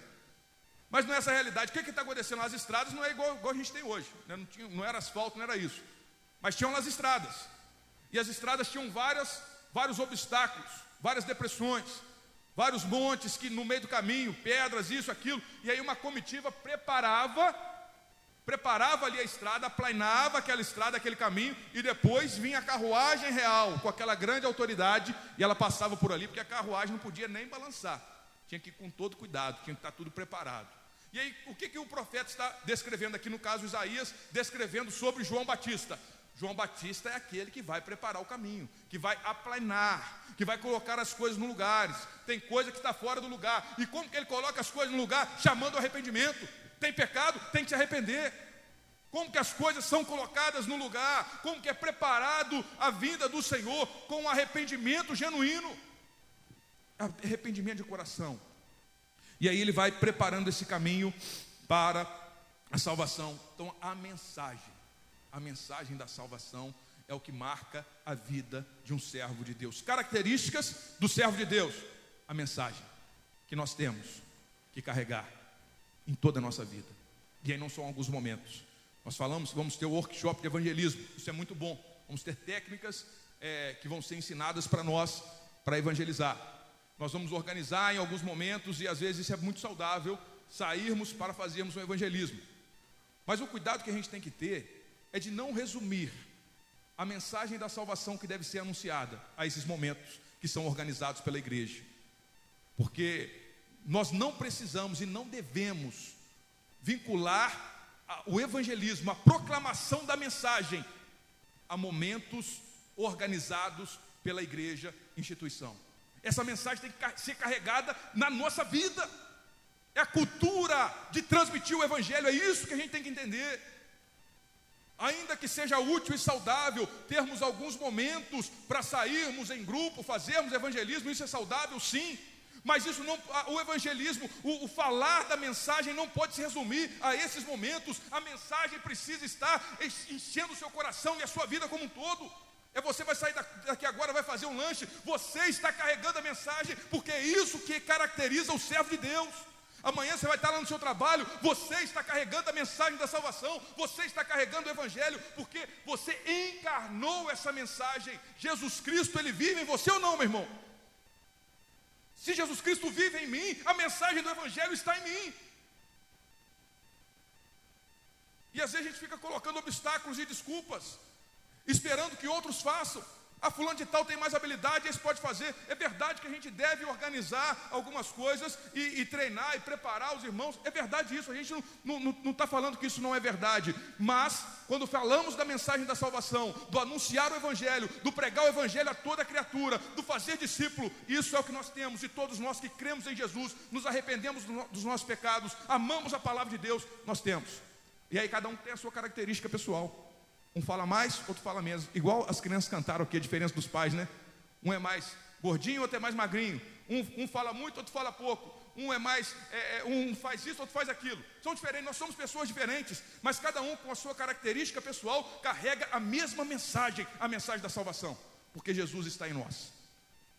Mas não é essa a realidade. O que está acontecendo? As estradas não é igual, igual a gente tem hoje. Né? Não, tinha, não era asfalto, não era isso. Mas tinham as estradas. E as estradas tinham várias, vários obstáculos, várias depressões, vários montes que no meio do caminho, pedras, isso, aquilo. E aí uma comitiva preparava preparava ali a estrada, aplanava aquela estrada, aquele caminho, e depois vinha a carruagem real, com aquela grande autoridade, e ela passava por ali, porque a carruagem não podia nem balançar, tinha que ir com todo cuidado, tinha que estar tudo preparado. E aí, o que, que o profeta está descrevendo aqui, no caso Isaías, descrevendo sobre João Batista? João Batista é aquele que vai preparar o caminho, que vai aplanar, que vai colocar as coisas no lugares. Tem coisa que está fora do lugar. E como que ele coloca as coisas no lugar? Chamando o arrependimento. Tem pecado? Tem que se arrepender. Como que as coisas são colocadas no lugar? Como que é preparado a vinda do Senhor com um arrependimento genuíno? Arrependimento de coração. E aí ele vai preparando esse caminho para a salvação. Então a mensagem a mensagem da salvação é o que marca a vida de um servo de Deus. Características do servo de Deus: a mensagem que nós temos que carregar em toda a nossa vida. E aí não são alguns momentos. Nós falamos que vamos ter o workshop de evangelismo, isso é muito bom. Vamos ter técnicas é, que vão ser ensinadas para nós para evangelizar. Nós vamos organizar em alguns momentos, e às vezes isso é muito saudável, sairmos para fazermos um evangelismo. Mas o cuidado que a gente tem que ter é de não resumir a mensagem da salvação que deve ser anunciada a esses momentos que são organizados pela igreja. Porque nós não precisamos e não devemos vincular o evangelismo, a proclamação da mensagem a momentos organizados pela igreja, instituição. Essa mensagem tem que ser carregada na nossa vida. É a cultura de transmitir o evangelho, é isso que a gente tem que entender. Ainda que seja útil e saudável termos alguns momentos para sairmos em grupo, fazermos evangelismo, isso é saudável, sim. Mas isso não, o evangelismo, o, o, falar da mensagem não pode se resumir a esses momentos. A mensagem precisa estar enchendo o seu coração e a sua vida como um todo. É você vai sair daqui agora, vai fazer um lanche. Você está carregando a mensagem, porque é isso que caracteriza o servo de Deus. Amanhã você vai estar lá no seu trabalho, você está carregando a mensagem da salvação, você está carregando o evangelho, porque você encarnou essa mensagem. Jesus Cristo, ele vive em você ou não, meu irmão? Se Jesus Cristo vive em mim, a mensagem do evangelho está em mim. E às vezes a gente fica colocando obstáculos e desculpas, esperando que outros façam. A fulano de tal tem mais habilidade, esse pode fazer. É verdade que a gente deve organizar algumas coisas e, e treinar e preparar os irmãos. É verdade isso, a gente não está falando que isso não é verdade. Mas, quando falamos da mensagem da salvação, do anunciar o Evangelho, do pregar o Evangelho a toda criatura, do fazer discípulo, isso é o que nós temos. E todos nós que cremos em Jesus, nos arrependemos dos nossos pecados, amamos a palavra de Deus, nós temos. E aí cada um tem a sua característica pessoal. Um fala mais, outro fala menos. Igual as crianças cantaram aqui, a diferença dos pais, né? Um é mais gordinho, outro é mais magrinho. Um, um fala muito, outro fala pouco. Um é mais, é, é, um faz isso, outro faz aquilo. São diferentes, nós somos pessoas diferentes, mas cada um com a sua característica pessoal carrega a mesma mensagem, a mensagem da salvação, porque Jesus está em nós.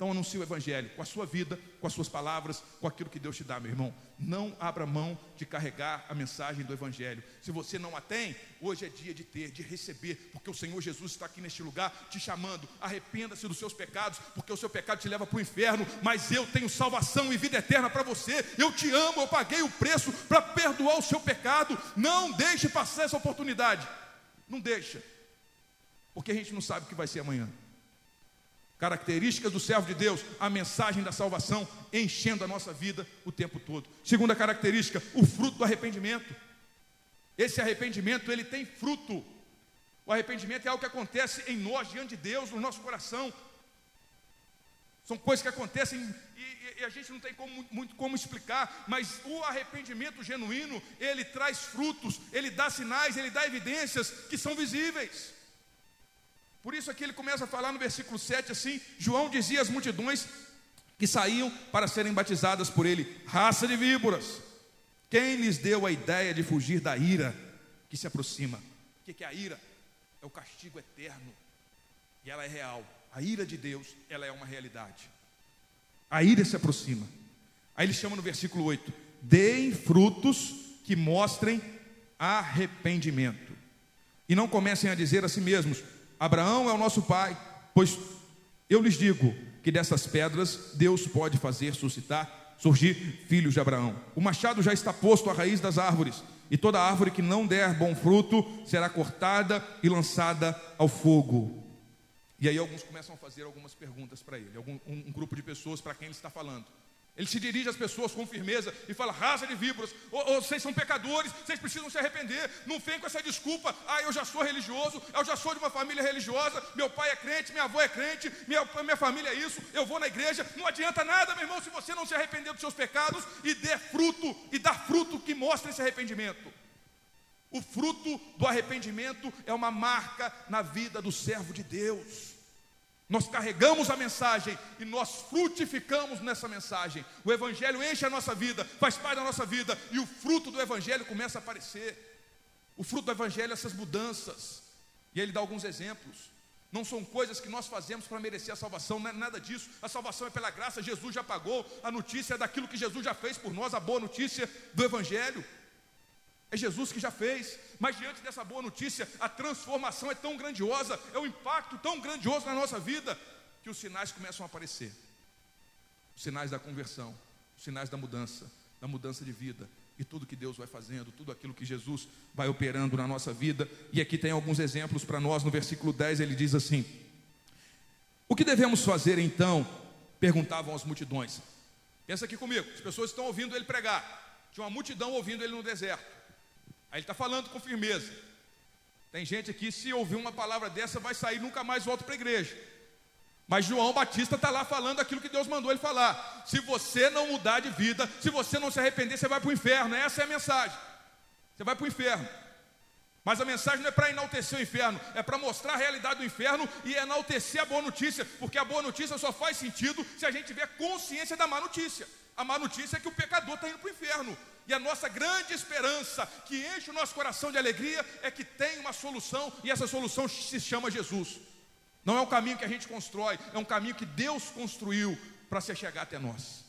Então anuncie o Evangelho com a sua vida, com as suas palavras, com aquilo que Deus te dá, meu irmão. Não abra mão de carregar a mensagem do Evangelho. Se você não a tem, hoje é dia de ter, de receber, porque o Senhor Jesus está aqui neste lugar te chamando. Arrependa-se dos seus pecados, porque o seu pecado te leva para o inferno. Mas eu tenho salvação e vida eterna para você. Eu te amo, eu paguei o preço para perdoar o seu pecado. Não deixe passar essa oportunidade. Não deixa, porque a gente não sabe o que vai ser amanhã. Características do servo de Deus, a mensagem da salvação enchendo a nossa vida o tempo todo. Segunda característica, o fruto do arrependimento. Esse arrependimento, ele tem fruto. O arrependimento é algo que acontece em nós, diante de Deus, no nosso coração. São coisas que acontecem e, e a gente não tem como, muito como explicar, mas o arrependimento genuíno, ele traz frutos, ele dá sinais, ele dá evidências que são visíveis. Por isso aqui ele começa a falar no versículo 7 assim: João dizia às multidões que saíam para serem batizadas por ele, raça de víboras. Quem lhes deu a ideia de fugir da ira que se aproxima? O que é a ira? É o castigo eterno. E ela é real. A ira de Deus, ela é uma realidade. A ira se aproxima. Aí ele chama no versículo 8: Deem frutos que mostrem arrependimento. E não comecem a dizer a si mesmos: Abraão é o nosso pai, pois eu lhes digo que dessas pedras Deus pode fazer suscitar, surgir filhos de Abraão. O machado já está posto à raiz das árvores, e toda árvore que não der bom fruto será cortada e lançada ao fogo. E aí alguns começam a fazer algumas perguntas para ele, algum, um, um grupo de pessoas para quem ele está falando. Ele se dirige às pessoas com firmeza e fala: raça de víboras, vocês são pecadores, vocês precisam se arrepender. Não vem com essa desculpa: ah, eu já sou religioso, eu já sou de uma família religiosa, meu pai é crente, minha avó é crente, minha, minha família é isso, eu vou na igreja. Não adianta nada, meu irmão, se você não se arrepender dos seus pecados e der fruto, e dar fruto que mostre esse arrependimento. O fruto do arrependimento é uma marca na vida do servo de Deus. Nós carregamos a mensagem e nós frutificamos nessa mensagem. O Evangelho enche a nossa vida, faz parte da nossa vida, e o fruto do Evangelho começa a aparecer. O fruto do Evangelho é essas mudanças. E ele dá alguns exemplos. Não são coisas que nós fazemos para merecer a salvação, não é nada disso. A salvação é pela graça, Jesus já pagou. A notícia é daquilo que Jesus já fez por nós, a boa notícia do Evangelho. É Jesus que já fez, mas diante dessa boa notícia, a transformação é tão grandiosa, é um impacto tão grandioso na nossa vida, que os sinais começam a aparecer os sinais da conversão, os sinais da mudança, da mudança de vida, e tudo que Deus vai fazendo, tudo aquilo que Jesus vai operando na nossa vida. E aqui tem alguns exemplos para nós, no versículo 10 ele diz assim: O que devemos fazer então? perguntavam as multidões. Pensa aqui comigo, as pessoas estão ouvindo ele pregar, tinha uma multidão ouvindo ele no deserto. Aí ele está falando com firmeza. Tem gente aqui, se ouvir uma palavra dessa, vai sair nunca mais volta para a igreja. Mas João Batista está lá falando aquilo que Deus mandou ele falar. Se você não mudar de vida, se você não se arrepender, você vai para o inferno. Essa é a mensagem. Você vai para o inferno. Mas a mensagem não é para enaltecer o inferno, é para mostrar a realidade do inferno e enaltecer a boa notícia, porque a boa notícia só faz sentido se a gente tiver consciência da má notícia. A má notícia é que o pecador está indo para o inferno. E a nossa grande esperança, que enche o nosso coração de alegria, é que tem uma solução, e essa solução se chama Jesus. Não é um caminho que a gente constrói, é um caminho que Deus construiu para se chegar até nós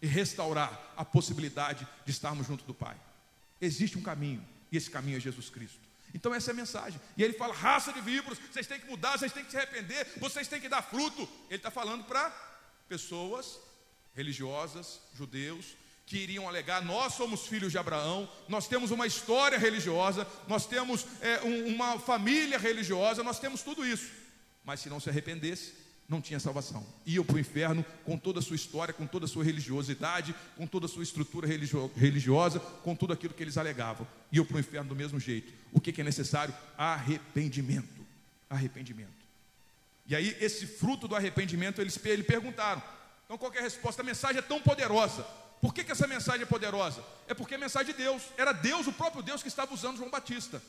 e restaurar a possibilidade de estarmos junto do Pai. Existe um caminho, e esse caminho é Jesus Cristo. Então essa é a mensagem. E ele fala: raça de víboros, vocês têm que mudar, vocês têm que se arrepender, vocês têm que dar fruto. Ele está falando para pessoas religiosas, judeus, que iriam alegar: nós somos filhos de Abraão, nós temos uma história religiosa, nós temos é, um, uma família religiosa, nós temos tudo isso. Mas se não se arrependesse, não tinha salvação. Iam para o inferno com toda a sua história, com toda a sua religiosidade, com toda a sua estrutura religio religiosa, com tudo aquilo que eles alegavam. Iam para o inferno do mesmo jeito. O que, que é necessário? Arrependimento. Arrependimento. E aí, esse fruto do arrependimento, eles, eles perguntaram. Então, qual é a resposta? A mensagem é tão poderosa. Por que, que essa mensagem é poderosa? É porque é mensagem de Deus. Era Deus, o próprio Deus, que estava usando João Batista.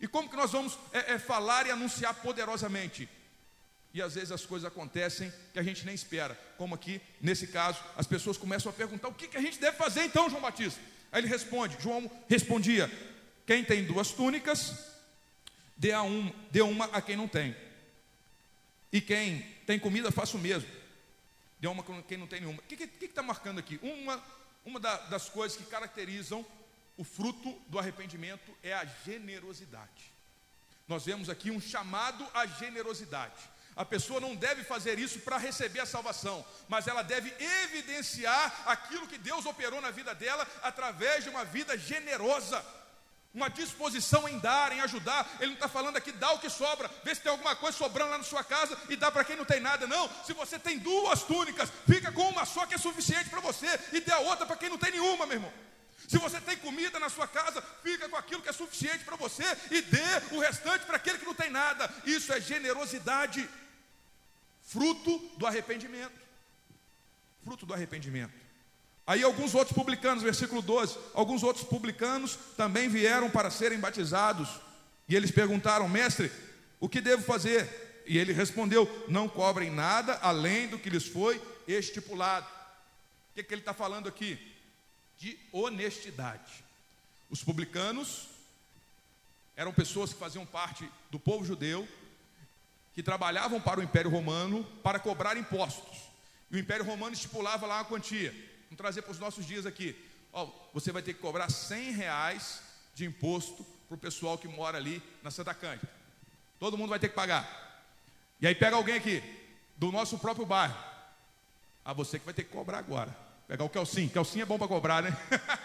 E como que nós vamos é, é, falar e anunciar poderosamente? E às vezes as coisas acontecem que a gente nem espera. Como aqui, nesse caso, as pessoas começam a perguntar: o que, que a gente deve fazer então, João Batista? Aí ele responde: João respondia: quem tem duas túnicas, dê, a um, dê uma a quem não tem. E quem tem comida, faça o mesmo. Dê uma a quem não tem nenhuma. O que está marcando aqui? Uma, uma da, das coisas que caracterizam o fruto do arrependimento é a generosidade. Nós vemos aqui um chamado à generosidade. A pessoa não deve fazer isso para receber a salvação, mas ela deve evidenciar aquilo que Deus operou na vida dela através de uma vida generosa, uma disposição em dar, em ajudar. Ele não está falando aqui, dá o que sobra, vê se tem alguma coisa sobrando lá na sua casa e dá para quem não tem nada. Não, se você tem duas túnicas, fica com uma só que é suficiente para você e dê a outra para quem não tem nenhuma, meu irmão. Se você tem comida na sua casa, fica com aquilo que é suficiente para você e dê o restante para aquele que não tem nada. Isso é generosidade fruto do arrependimento. Fruto do arrependimento. Aí alguns outros publicanos, versículo 12, alguns outros publicanos também vieram para serem batizados. E eles perguntaram, mestre, o que devo fazer? E ele respondeu: Não cobrem nada além do que lhes foi estipulado. O que, que ele está falando aqui? De honestidade. Os publicanos eram pessoas que faziam parte do povo judeu, que trabalhavam para o Império Romano para cobrar impostos. E o Império Romano estipulava lá uma quantia. Vamos trazer para os nossos dias aqui. Ó, você vai ter que cobrar 100 reais de imposto para o pessoal que mora ali na Santa Cândida. Todo mundo vai ter que pagar. E aí pega alguém aqui, do nosso próprio bairro. Ah, você que vai ter que cobrar agora. Pegar o Kelsim. Kelsim é bom para cobrar, né?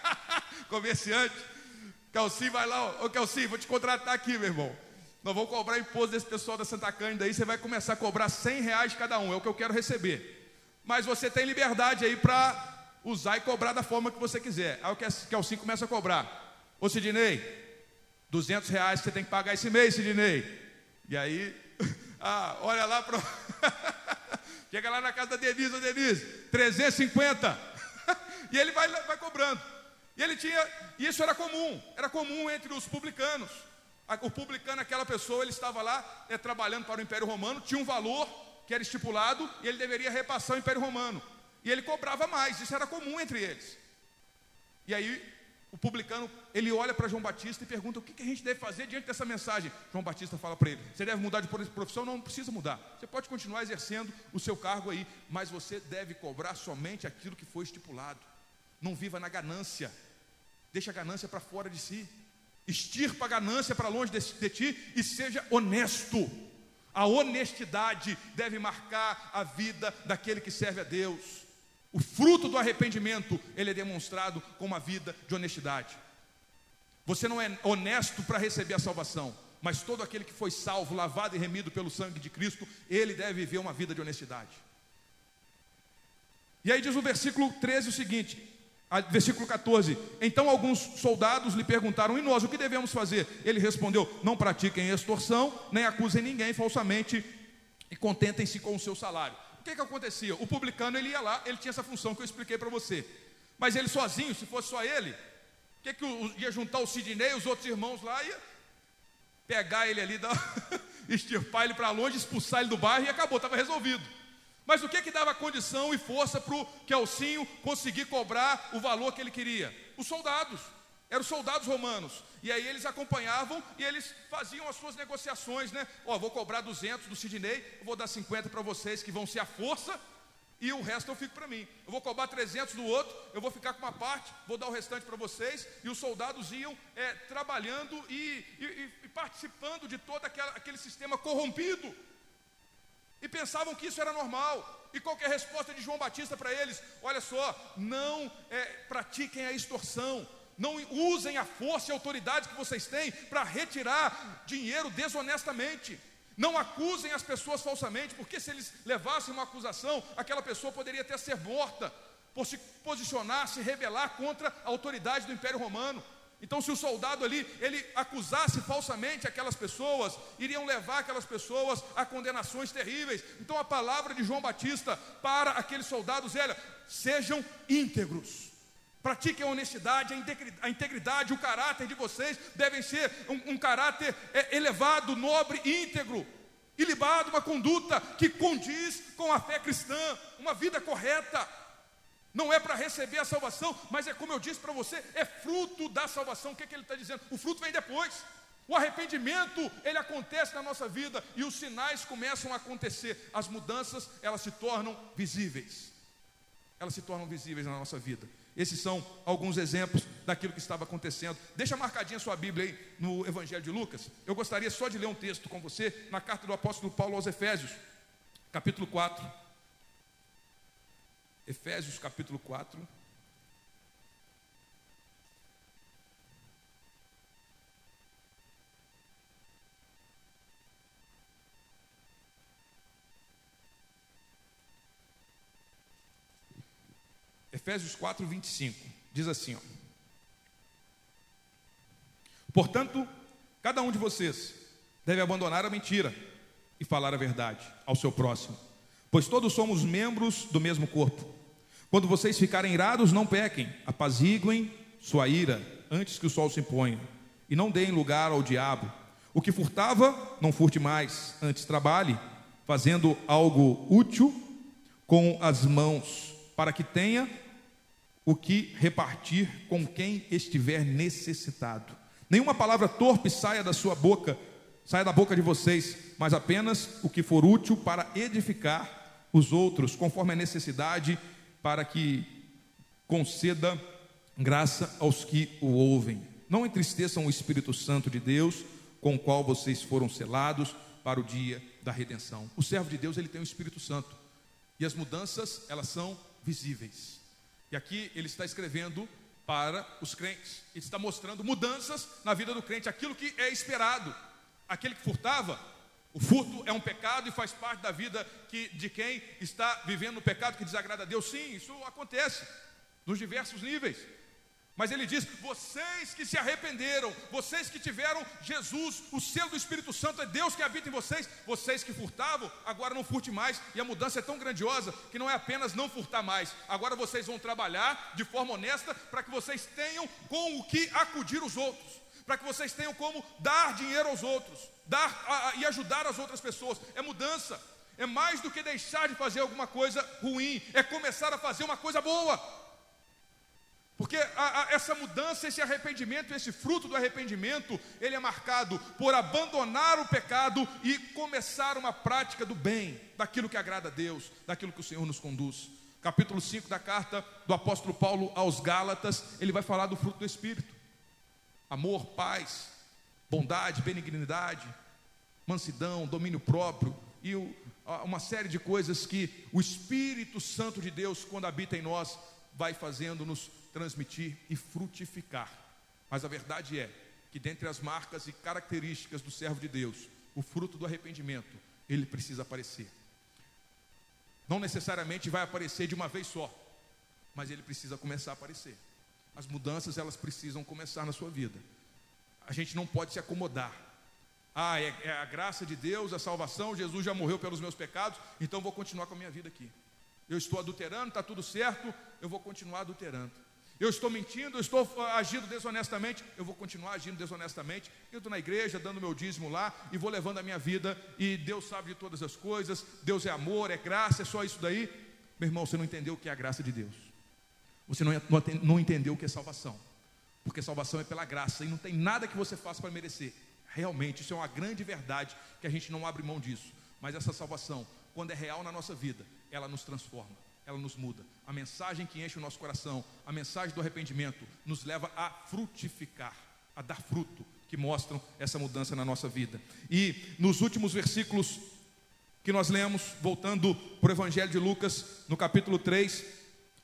Comerciante. Calci vai lá, ô Calci, vou te contratar aqui, meu irmão. Nós vamos cobrar imposto desse pessoal da Santa Cândida aí, você vai começar a cobrar 100 reais cada um, é o que eu quero receber. Mas você tem liberdade aí para usar e cobrar da forma que você quiser. Aí o Calci começa a cobrar. Ô Sidney, 200 reais que você tem que pagar esse mês, Sidney. E aí, ah, olha lá para. Chega lá na casa da Denise, ô Denise, 350. e ele vai, vai cobrando. E ele tinha, e isso era comum, era comum entre os publicanos. O publicano, aquela pessoa, ele estava lá é, trabalhando para o Império Romano, tinha um valor que era estipulado e ele deveria repassar o Império Romano. E ele cobrava mais, isso era comum entre eles. E aí o publicano, ele olha para João Batista e pergunta o que, que a gente deve fazer diante dessa mensagem. João Batista fala para ele: você deve mudar de profissão? Não, precisa mudar. Você pode continuar exercendo o seu cargo aí, mas você deve cobrar somente aquilo que foi estipulado. Não viva na ganância. Deixa a ganância para fora de si. Estirpa a ganância para longe de, de ti e seja honesto. A honestidade deve marcar a vida daquele que serve a Deus. O fruto do arrependimento, ele é demonstrado com uma vida de honestidade. Você não é honesto para receber a salvação, mas todo aquele que foi salvo, lavado e remido pelo sangue de Cristo, ele deve viver uma vida de honestidade. E aí diz o versículo 13 o seguinte: Versículo 14: Então alguns soldados lhe perguntaram: E nós, o que devemos fazer? Ele respondeu: Não pratiquem extorsão, nem acusem ninguém falsamente e contentem-se com o seu salário o que, que acontecia? O publicano ele ia lá, ele tinha essa função que eu expliquei para você. Mas ele sozinho, se fosse só ele, o que, que ia juntar o Sidney, os outros irmãos lá, ia pegar ele ali, dar, extirpar ele para longe, expulsar ele do bairro e acabou, estava resolvido. Mas o que que dava condição e força para o Kelsinho conseguir cobrar o valor que ele queria? Os soldados eram soldados romanos. E aí eles acompanhavam e eles faziam as suas negociações, né? Ó, oh, vou cobrar 200 do Sidney, vou dar 50 para vocês que vão ser a força e o resto eu fico para mim. Eu vou cobrar 300 do outro, eu vou ficar com uma parte, vou dar o restante para vocês. E os soldados iam é, trabalhando e, e, e, participando de todo aquela, aquele sistema corrompido. E pensavam que isso era normal. E qual é a resposta de João Batista para eles? Olha só, não é, pratiquem a extorsão não usem a força e a autoridade que vocês têm para retirar dinheiro desonestamente. Não acusem as pessoas falsamente, porque se eles levassem uma acusação, aquela pessoa poderia até ser morta por se posicionar, se rebelar contra a autoridade do Império Romano. Então, se o soldado ali ele acusasse falsamente aquelas pessoas, iriam levar aquelas pessoas a condenações terríveis. Então, a palavra de João Batista para aqueles soldados era: sejam íntegros. Pratiquem a honestidade, a integridade, o caráter de vocês devem ser um, um caráter é, elevado, nobre, íntegro, ilibado, uma conduta que condiz com a fé cristã, uma vida correta. Não é para receber a salvação, mas é como eu disse para você, é fruto da salvação. O que, é que ele está dizendo? O fruto vem depois. O arrependimento, ele acontece na nossa vida e os sinais começam a acontecer. As mudanças, elas se tornam visíveis. Elas se tornam visíveis na nossa vida. Esses são alguns exemplos daquilo que estava acontecendo. Deixa marcadinha sua Bíblia aí no Evangelho de Lucas. Eu gostaria só de ler um texto com você na carta do apóstolo Paulo aos Efésios, capítulo 4. Efésios, capítulo 4. Efésios 4, 25. Diz assim: ó, Portanto, cada um de vocês deve abandonar a mentira e falar a verdade ao seu próximo, pois todos somos membros do mesmo corpo. Quando vocês ficarem irados, não pequem, apaziguem sua ira antes que o sol se ponha, e não deem lugar ao diabo. O que furtava, não furte mais, antes trabalhe, fazendo algo útil com as mãos, para que tenha o que repartir com quem estiver necessitado. Nenhuma palavra torpe saia da sua boca, saia da boca de vocês, mas apenas o que for útil para edificar os outros, conforme a necessidade, para que conceda graça aos que o ouvem. Não entristeçam o Espírito Santo de Deus, com o qual vocês foram selados para o dia da redenção. O servo de Deus, ele tem o Espírito Santo. E as mudanças, elas são visíveis. E aqui ele está escrevendo para os crentes. Ele está mostrando mudanças na vida do crente, aquilo que é esperado. Aquele que furtava, o furto é um pecado e faz parte da vida que, de quem está vivendo no pecado que desagrada a Deus. Sim, isso acontece nos diversos níveis. Mas ele diz: vocês que se arrependeram, vocês que tiveram Jesus, o selo do Espírito Santo é Deus que habita em vocês, vocês que furtavam, agora não furte mais. E a mudança é tão grandiosa que não é apenas não furtar mais, agora vocês vão trabalhar de forma honesta para que vocês tenham com o que acudir os outros, para que vocês tenham como dar dinheiro aos outros, dar a, a, e ajudar as outras pessoas. É mudança, é mais do que deixar de fazer alguma coisa ruim, é começar a fazer uma coisa boa. Porque a, a, essa mudança, esse arrependimento, esse fruto do arrependimento, ele é marcado por abandonar o pecado e começar uma prática do bem, daquilo que agrada a Deus, daquilo que o Senhor nos conduz. Capítulo 5 da carta do apóstolo Paulo aos Gálatas, ele vai falar do fruto do Espírito: amor, paz, bondade, benignidade, mansidão, domínio próprio e o, uma série de coisas que o Espírito Santo de Deus, quando habita em nós, vai fazendo-nos transmitir e frutificar. Mas a verdade é que dentre as marcas e características do servo de Deus, o fruto do arrependimento, ele precisa aparecer. Não necessariamente vai aparecer de uma vez só, mas ele precisa começar a aparecer. As mudanças elas precisam começar na sua vida. A gente não pode se acomodar. Ah, é, é a graça de Deus, a salvação, Jesus já morreu pelos meus pecados, então vou continuar com a minha vida aqui. Eu estou adulterando, está tudo certo, eu vou continuar adulterando eu estou mentindo, eu estou agindo desonestamente, eu vou continuar agindo desonestamente. Estou na igreja, dando meu dízimo lá e vou levando a minha vida. E Deus sabe de todas as coisas. Deus é amor, é graça, é só isso daí. Meu irmão, você não entendeu o que é a graça de Deus. Você não, não entendeu o que é salvação. Porque salvação é pela graça e não tem nada que você faça para merecer. Realmente, isso é uma grande verdade que a gente não abre mão disso. Mas essa salvação, quando é real na nossa vida, ela nos transforma ela nos muda. A mensagem que enche o nosso coração, a mensagem do arrependimento, nos leva a frutificar, a dar fruto, que mostram essa mudança na nossa vida. E nos últimos versículos que nós lemos, voltando para o Evangelho de Lucas, no capítulo 3,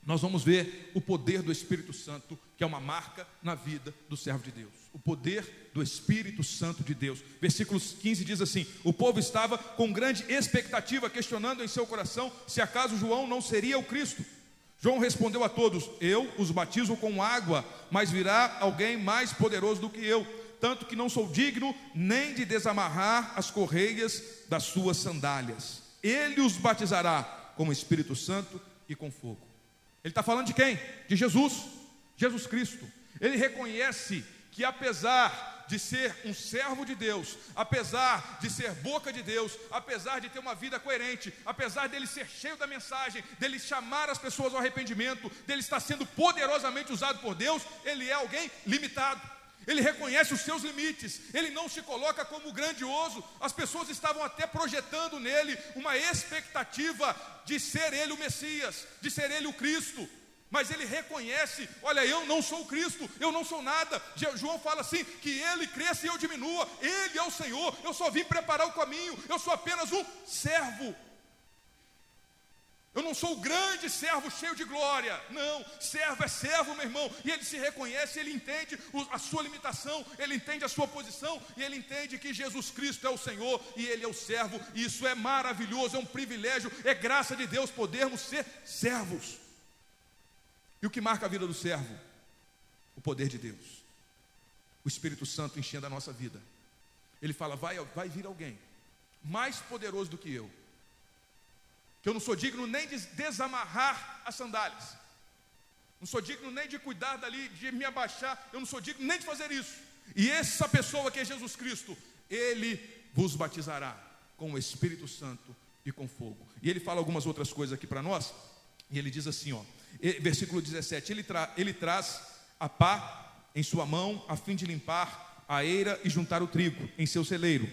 nós vamos ver o poder do Espírito Santo, que é uma marca na vida do servo de Deus. O poder do Espírito Santo de Deus. Versículos 15 diz assim: O povo estava com grande expectativa, questionando em seu coração se acaso João não seria o Cristo. João respondeu a todos: Eu os batizo com água, mas virá alguém mais poderoso do que eu, tanto que não sou digno nem de desamarrar as correias das suas sandálias. Ele os batizará com o Espírito Santo e com fogo. Ele está falando de quem? De Jesus, Jesus Cristo. Ele reconhece que apesar de ser um servo de Deus, apesar de ser boca de Deus, apesar de ter uma vida coerente, apesar dele ser cheio da mensagem, dele chamar as pessoas ao arrependimento, dele estar sendo poderosamente usado por Deus, ele é alguém limitado ele reconhece os seus limites, ele não se coloca como grandioso. As pessoas estavam até projetando nele uma expectativa de ser ele o Messias, de ser ele o Cristo. Mas ele reconhece: olha, eu não sou o Cristo, eu não sou nada. João fala assim: que ele cresça e eu diminua, ele é o Senhor, eu só vim preparar o caminho, eu sou apenas um servo. Eu não sou o grande servo cheio de glória. Não, servo é servo, meu irmão. E ele se reconhece, ele entende a sua limitação, ele entende a sua posição, e ele entende que Jesus Cristo é o Senhor e ele é o servo. E isso é maravilhoso, é um privilégio, é graça de Deus podermos ser servos. E o que marca a vida do servo? O poder de Deus. O Espírito Santo enchendo a nossa vida. Ele fala: vai, vai vir alguém mais poderoso do que eu que eu não sou digno nem de desamarrar as sandálias, não sou digno nem de cuidar dali, de me abaixar, eu não sou digno nem de fazer isso. E essa pessoa que é Jesus Cristo, ele vos batizará com o Espírito Santo e com fogo. E ele fala algumas outras coisas aqui para nós, e ele diz assim, ó, versículo 17: ele, tra ele traz a pá em sua mão, a fim de limpar a eira e juntar o trigo em seu celeiro,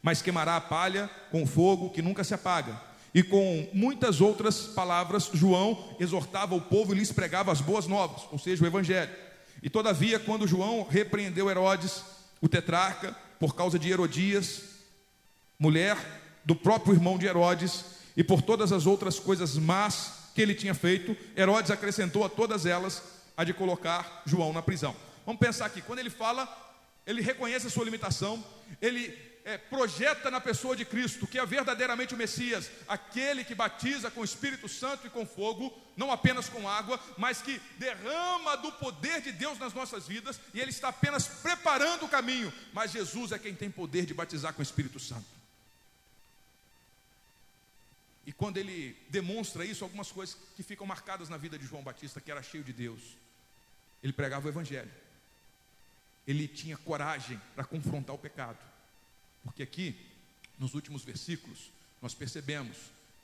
mas queimará a palha com fogo que nunca se apaga e com muitas outras palavras, João exortava o povo e lhes pregava as boas novas, ou seja, o evangelho. E todavia, quando João repreendeu Herodes, o tetrarca, por causa de Herodias, mulher do próprio irmão de Herodes, e por todas as outras coisas más que ele tinha feito, Herodes acrescentou a todas elas a de colocar João na prisão. Vamos pensar aqui, quando ele fala, ele reconhece a sua limitação, ele é, projeta na pessoa de Cristo, que é verdadeiramente o Messias, aquele que batiza com o Espírito Santo e com fogo, não apenas com água, mas que derrama do poder de Deus nas nossas vidas, e ele está apenas preparando o caminho, mas Jesus é quem tem poder de batizar com o Espírito Santo. E quando ele demonstra isso, algumas coisas que ficam marcadas na vida de João Batista, que era cheio de Deus. Ele pregava o Evangelho. Ele tinha coragem para confrontar o pecado. Porque aqui, nos últimos versículos, nós percebemos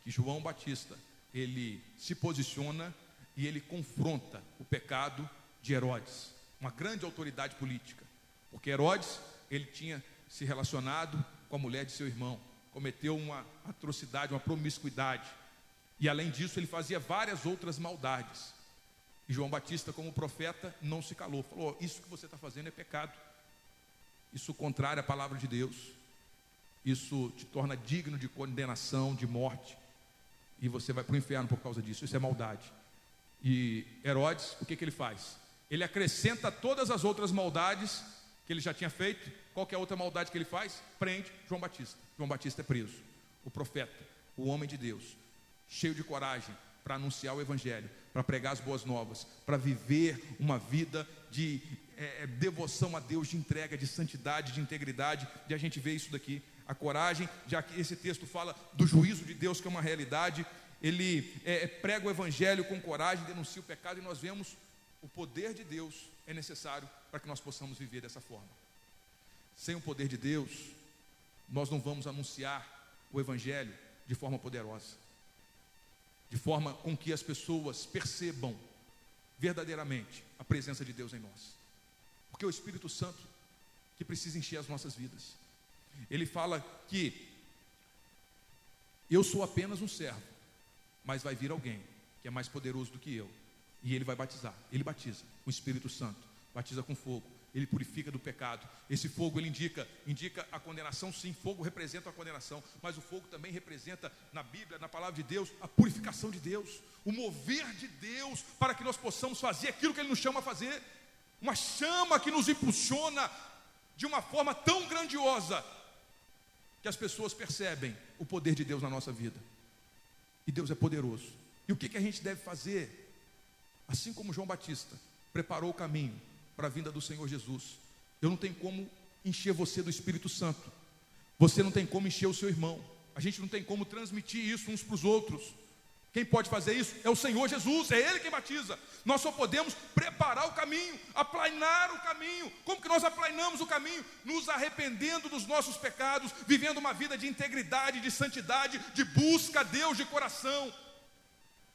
que João Batista, ele se posiciona e ele confronta o pecado de Herodes, uma grande autoridade política. Porque Herodes, ele tinha se relacionado com a mulher de seu irmão, cometeu uma atrocidade, uma promiscuidade. E além disso, ele fazia várias outras maldades. E João Batista, como profeta, não se calou. Falou: Isso que você está fazendo é pecado. Isso contrário à palavra de Deus. Isso te torna digno de condenação, de morte. E você vai para o inferno por causa disso. Isso é maldade. E Herodes, o que, que ele faz? Ele acrescenta todas as outras maldades que ele já tinha feito. Qual é outra maldade que ele faz? Prende João Batista. João Batista é preso. O profeta, o homem de Deus, cheio de coragem para anunciar o Evangelho, para pregar as boas novas, para viver uma vida de é, devoção a Deus, de entrega, de santidade, de integridade. E a gente vê isso daqui a coragem, já que esse texto fala do juízo de Deus, que é uma realidade. Ele é, é, prega o evangelho com coragem, denuncia o pecado, e nós vemos o poder de Deus é necessário para que nós possamos viver dessa forma. Sem o poder de Deus, nós não vamos anunciar o evangelho de forma poderosa, de forma com que as pessoas percebam verdadeiramente a presença de Deus em nós. Porque é o Espírito Santo que precisa encher as nossas vidas. Ele fala que eu sou apenas um servo, mas vai vir alguém que é mais poderoso do que eu, e ele vai batizar. Ele batiza com o Espírito Santo, batiza com fogo, ele purifica do pecado. Esse fogo ele indica, indica a condenação, sim, fogo representa a condenação, mas o fogo também representa na Bíblia, na palavra de Deus, a purificação de Deus, o mover de Deus para que nós possamos fazer aquilo que ele nos chama a fazer. Uma chama que nos impulsiona de uma forma tão grandiosa que as pessoas percebem o poder de Deus na nossa vida. E Deus é poderoso. E o que, que a gente deve fazer? Assim como João Batista preparou o caminho para a vinda do Senhor Jesus, eu não tenho como encher você do Espírito Santo. Você não tem como encher o seu irmão. A gente não tem como transmitir isso uns para os outros. Quem pode fazer isso é o Senhor Jesus, é Ele quem batiza. Nós só podemos preparar o caminho, aplainar o caminho. Como que nós aplainamos o caminho? Nos arrependendo dos nossos pecados, vivendo uma vida de integridade, de santidade, de busca a Deus de coração.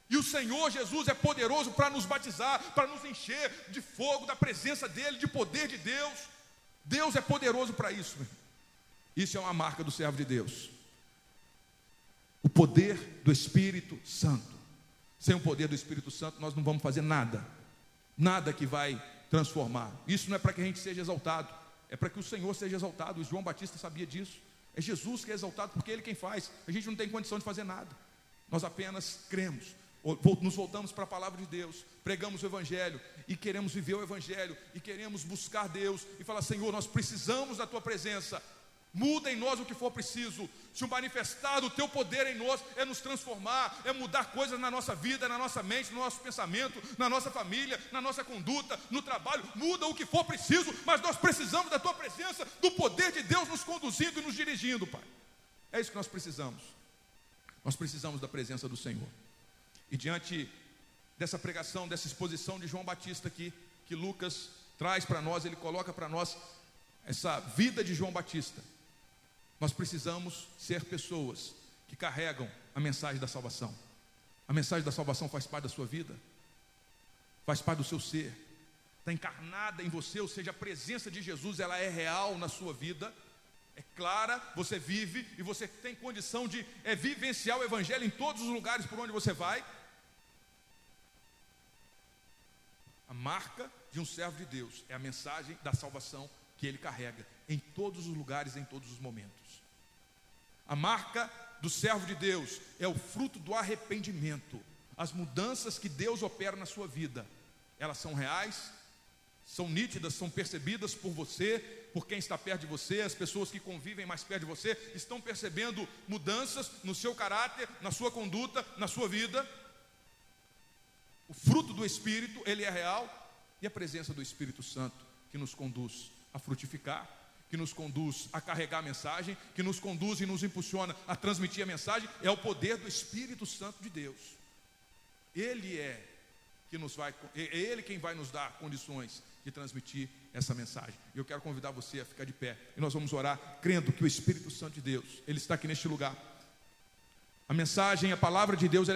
E o Senhor Jesus é poderoso para nos batizar, para nos encher de fogo, da presença dEle, de poder de Deus. Deus é poderoso para isso. Isso é uma marca do servo de Deus o poder do Espírito Santo. Sem o poder do Espírito Santo, nós não vamos fazer nada, nada que vai transformar. Isso não é para que a gente seja exaltado, é para que o Senhor seja exaltado. O João Batista sabia disso. É Jesus que é exaltado, porque é Ele quem faz. A gente não tem condição de fazer nada, nós apenas cremos. Nos voltamos para a palavra de Deus, pregamos o Evangelho e queremos viver o Evangelho e queremos buscar Deus e falar: Senhor, nós precisamos da Tua presença, Muda em nós o que for preciso. Se o manifestar do teu poder em nós é nos transformar, é mudar coisas na nossa vida, na nossa mente, no nosso pensamento, na nossa família, na nossa conduta, no trabalho. Muda o que for preciso, mas nós precisamos da tua presença, do poder de Deus nos conduzindo e nos dirigindo, Pai. É isso que nós precisamos. Nós precisamos da presença do Senhor. E diante dessa pregação, dessa exposição de João Batista aqui, que Lucas traz para nós, ele coloca para nós essa vida de João Batista nós precisamos ser pessoas que carregam a mensagem da salvação. A mensagem da salvação faz parte da sua vida, faz parte do seu ser, está encarnada em você, ou seja, a presença de Jesus ela é real na sua vida, é clara, você vive e você tem condição de é, vivenciar o Evangelho em todos os lugares por onde você vai. A marca de um servo de Deus é a mensagem da salvação que ele carrega em todos os lugares, em todos os momentos. A marca do servo de Deus é o fruto do arrependimento, as mudanças que Deus opera na sua vida. elas são reais, são nítidas, são percebidas por você, por quem está perto de você, as pessoas que convivem mais perto de você, estão percebendo mudanças no seu caráter, na sua conduta, na sua vida. O fruto do Espírito, ele é real, e a presença do Espírito Santo que nos conduz a frutificar, que nos conduz a carregar a mensagem, que nos conduz e nos impulsiona a transmitir a mensagem, é o poder do Espírito Santo de Deus. Ele é que nos vai, é ele quem vai nos dar condições de transmitir essa mensagem. Eu quero convidar você a ficar de pé. E nós vamos orar crendo que o Espírito Santo de Deus, ele está aqui neste lugar. A mensagem, a palavra de Deus, ela é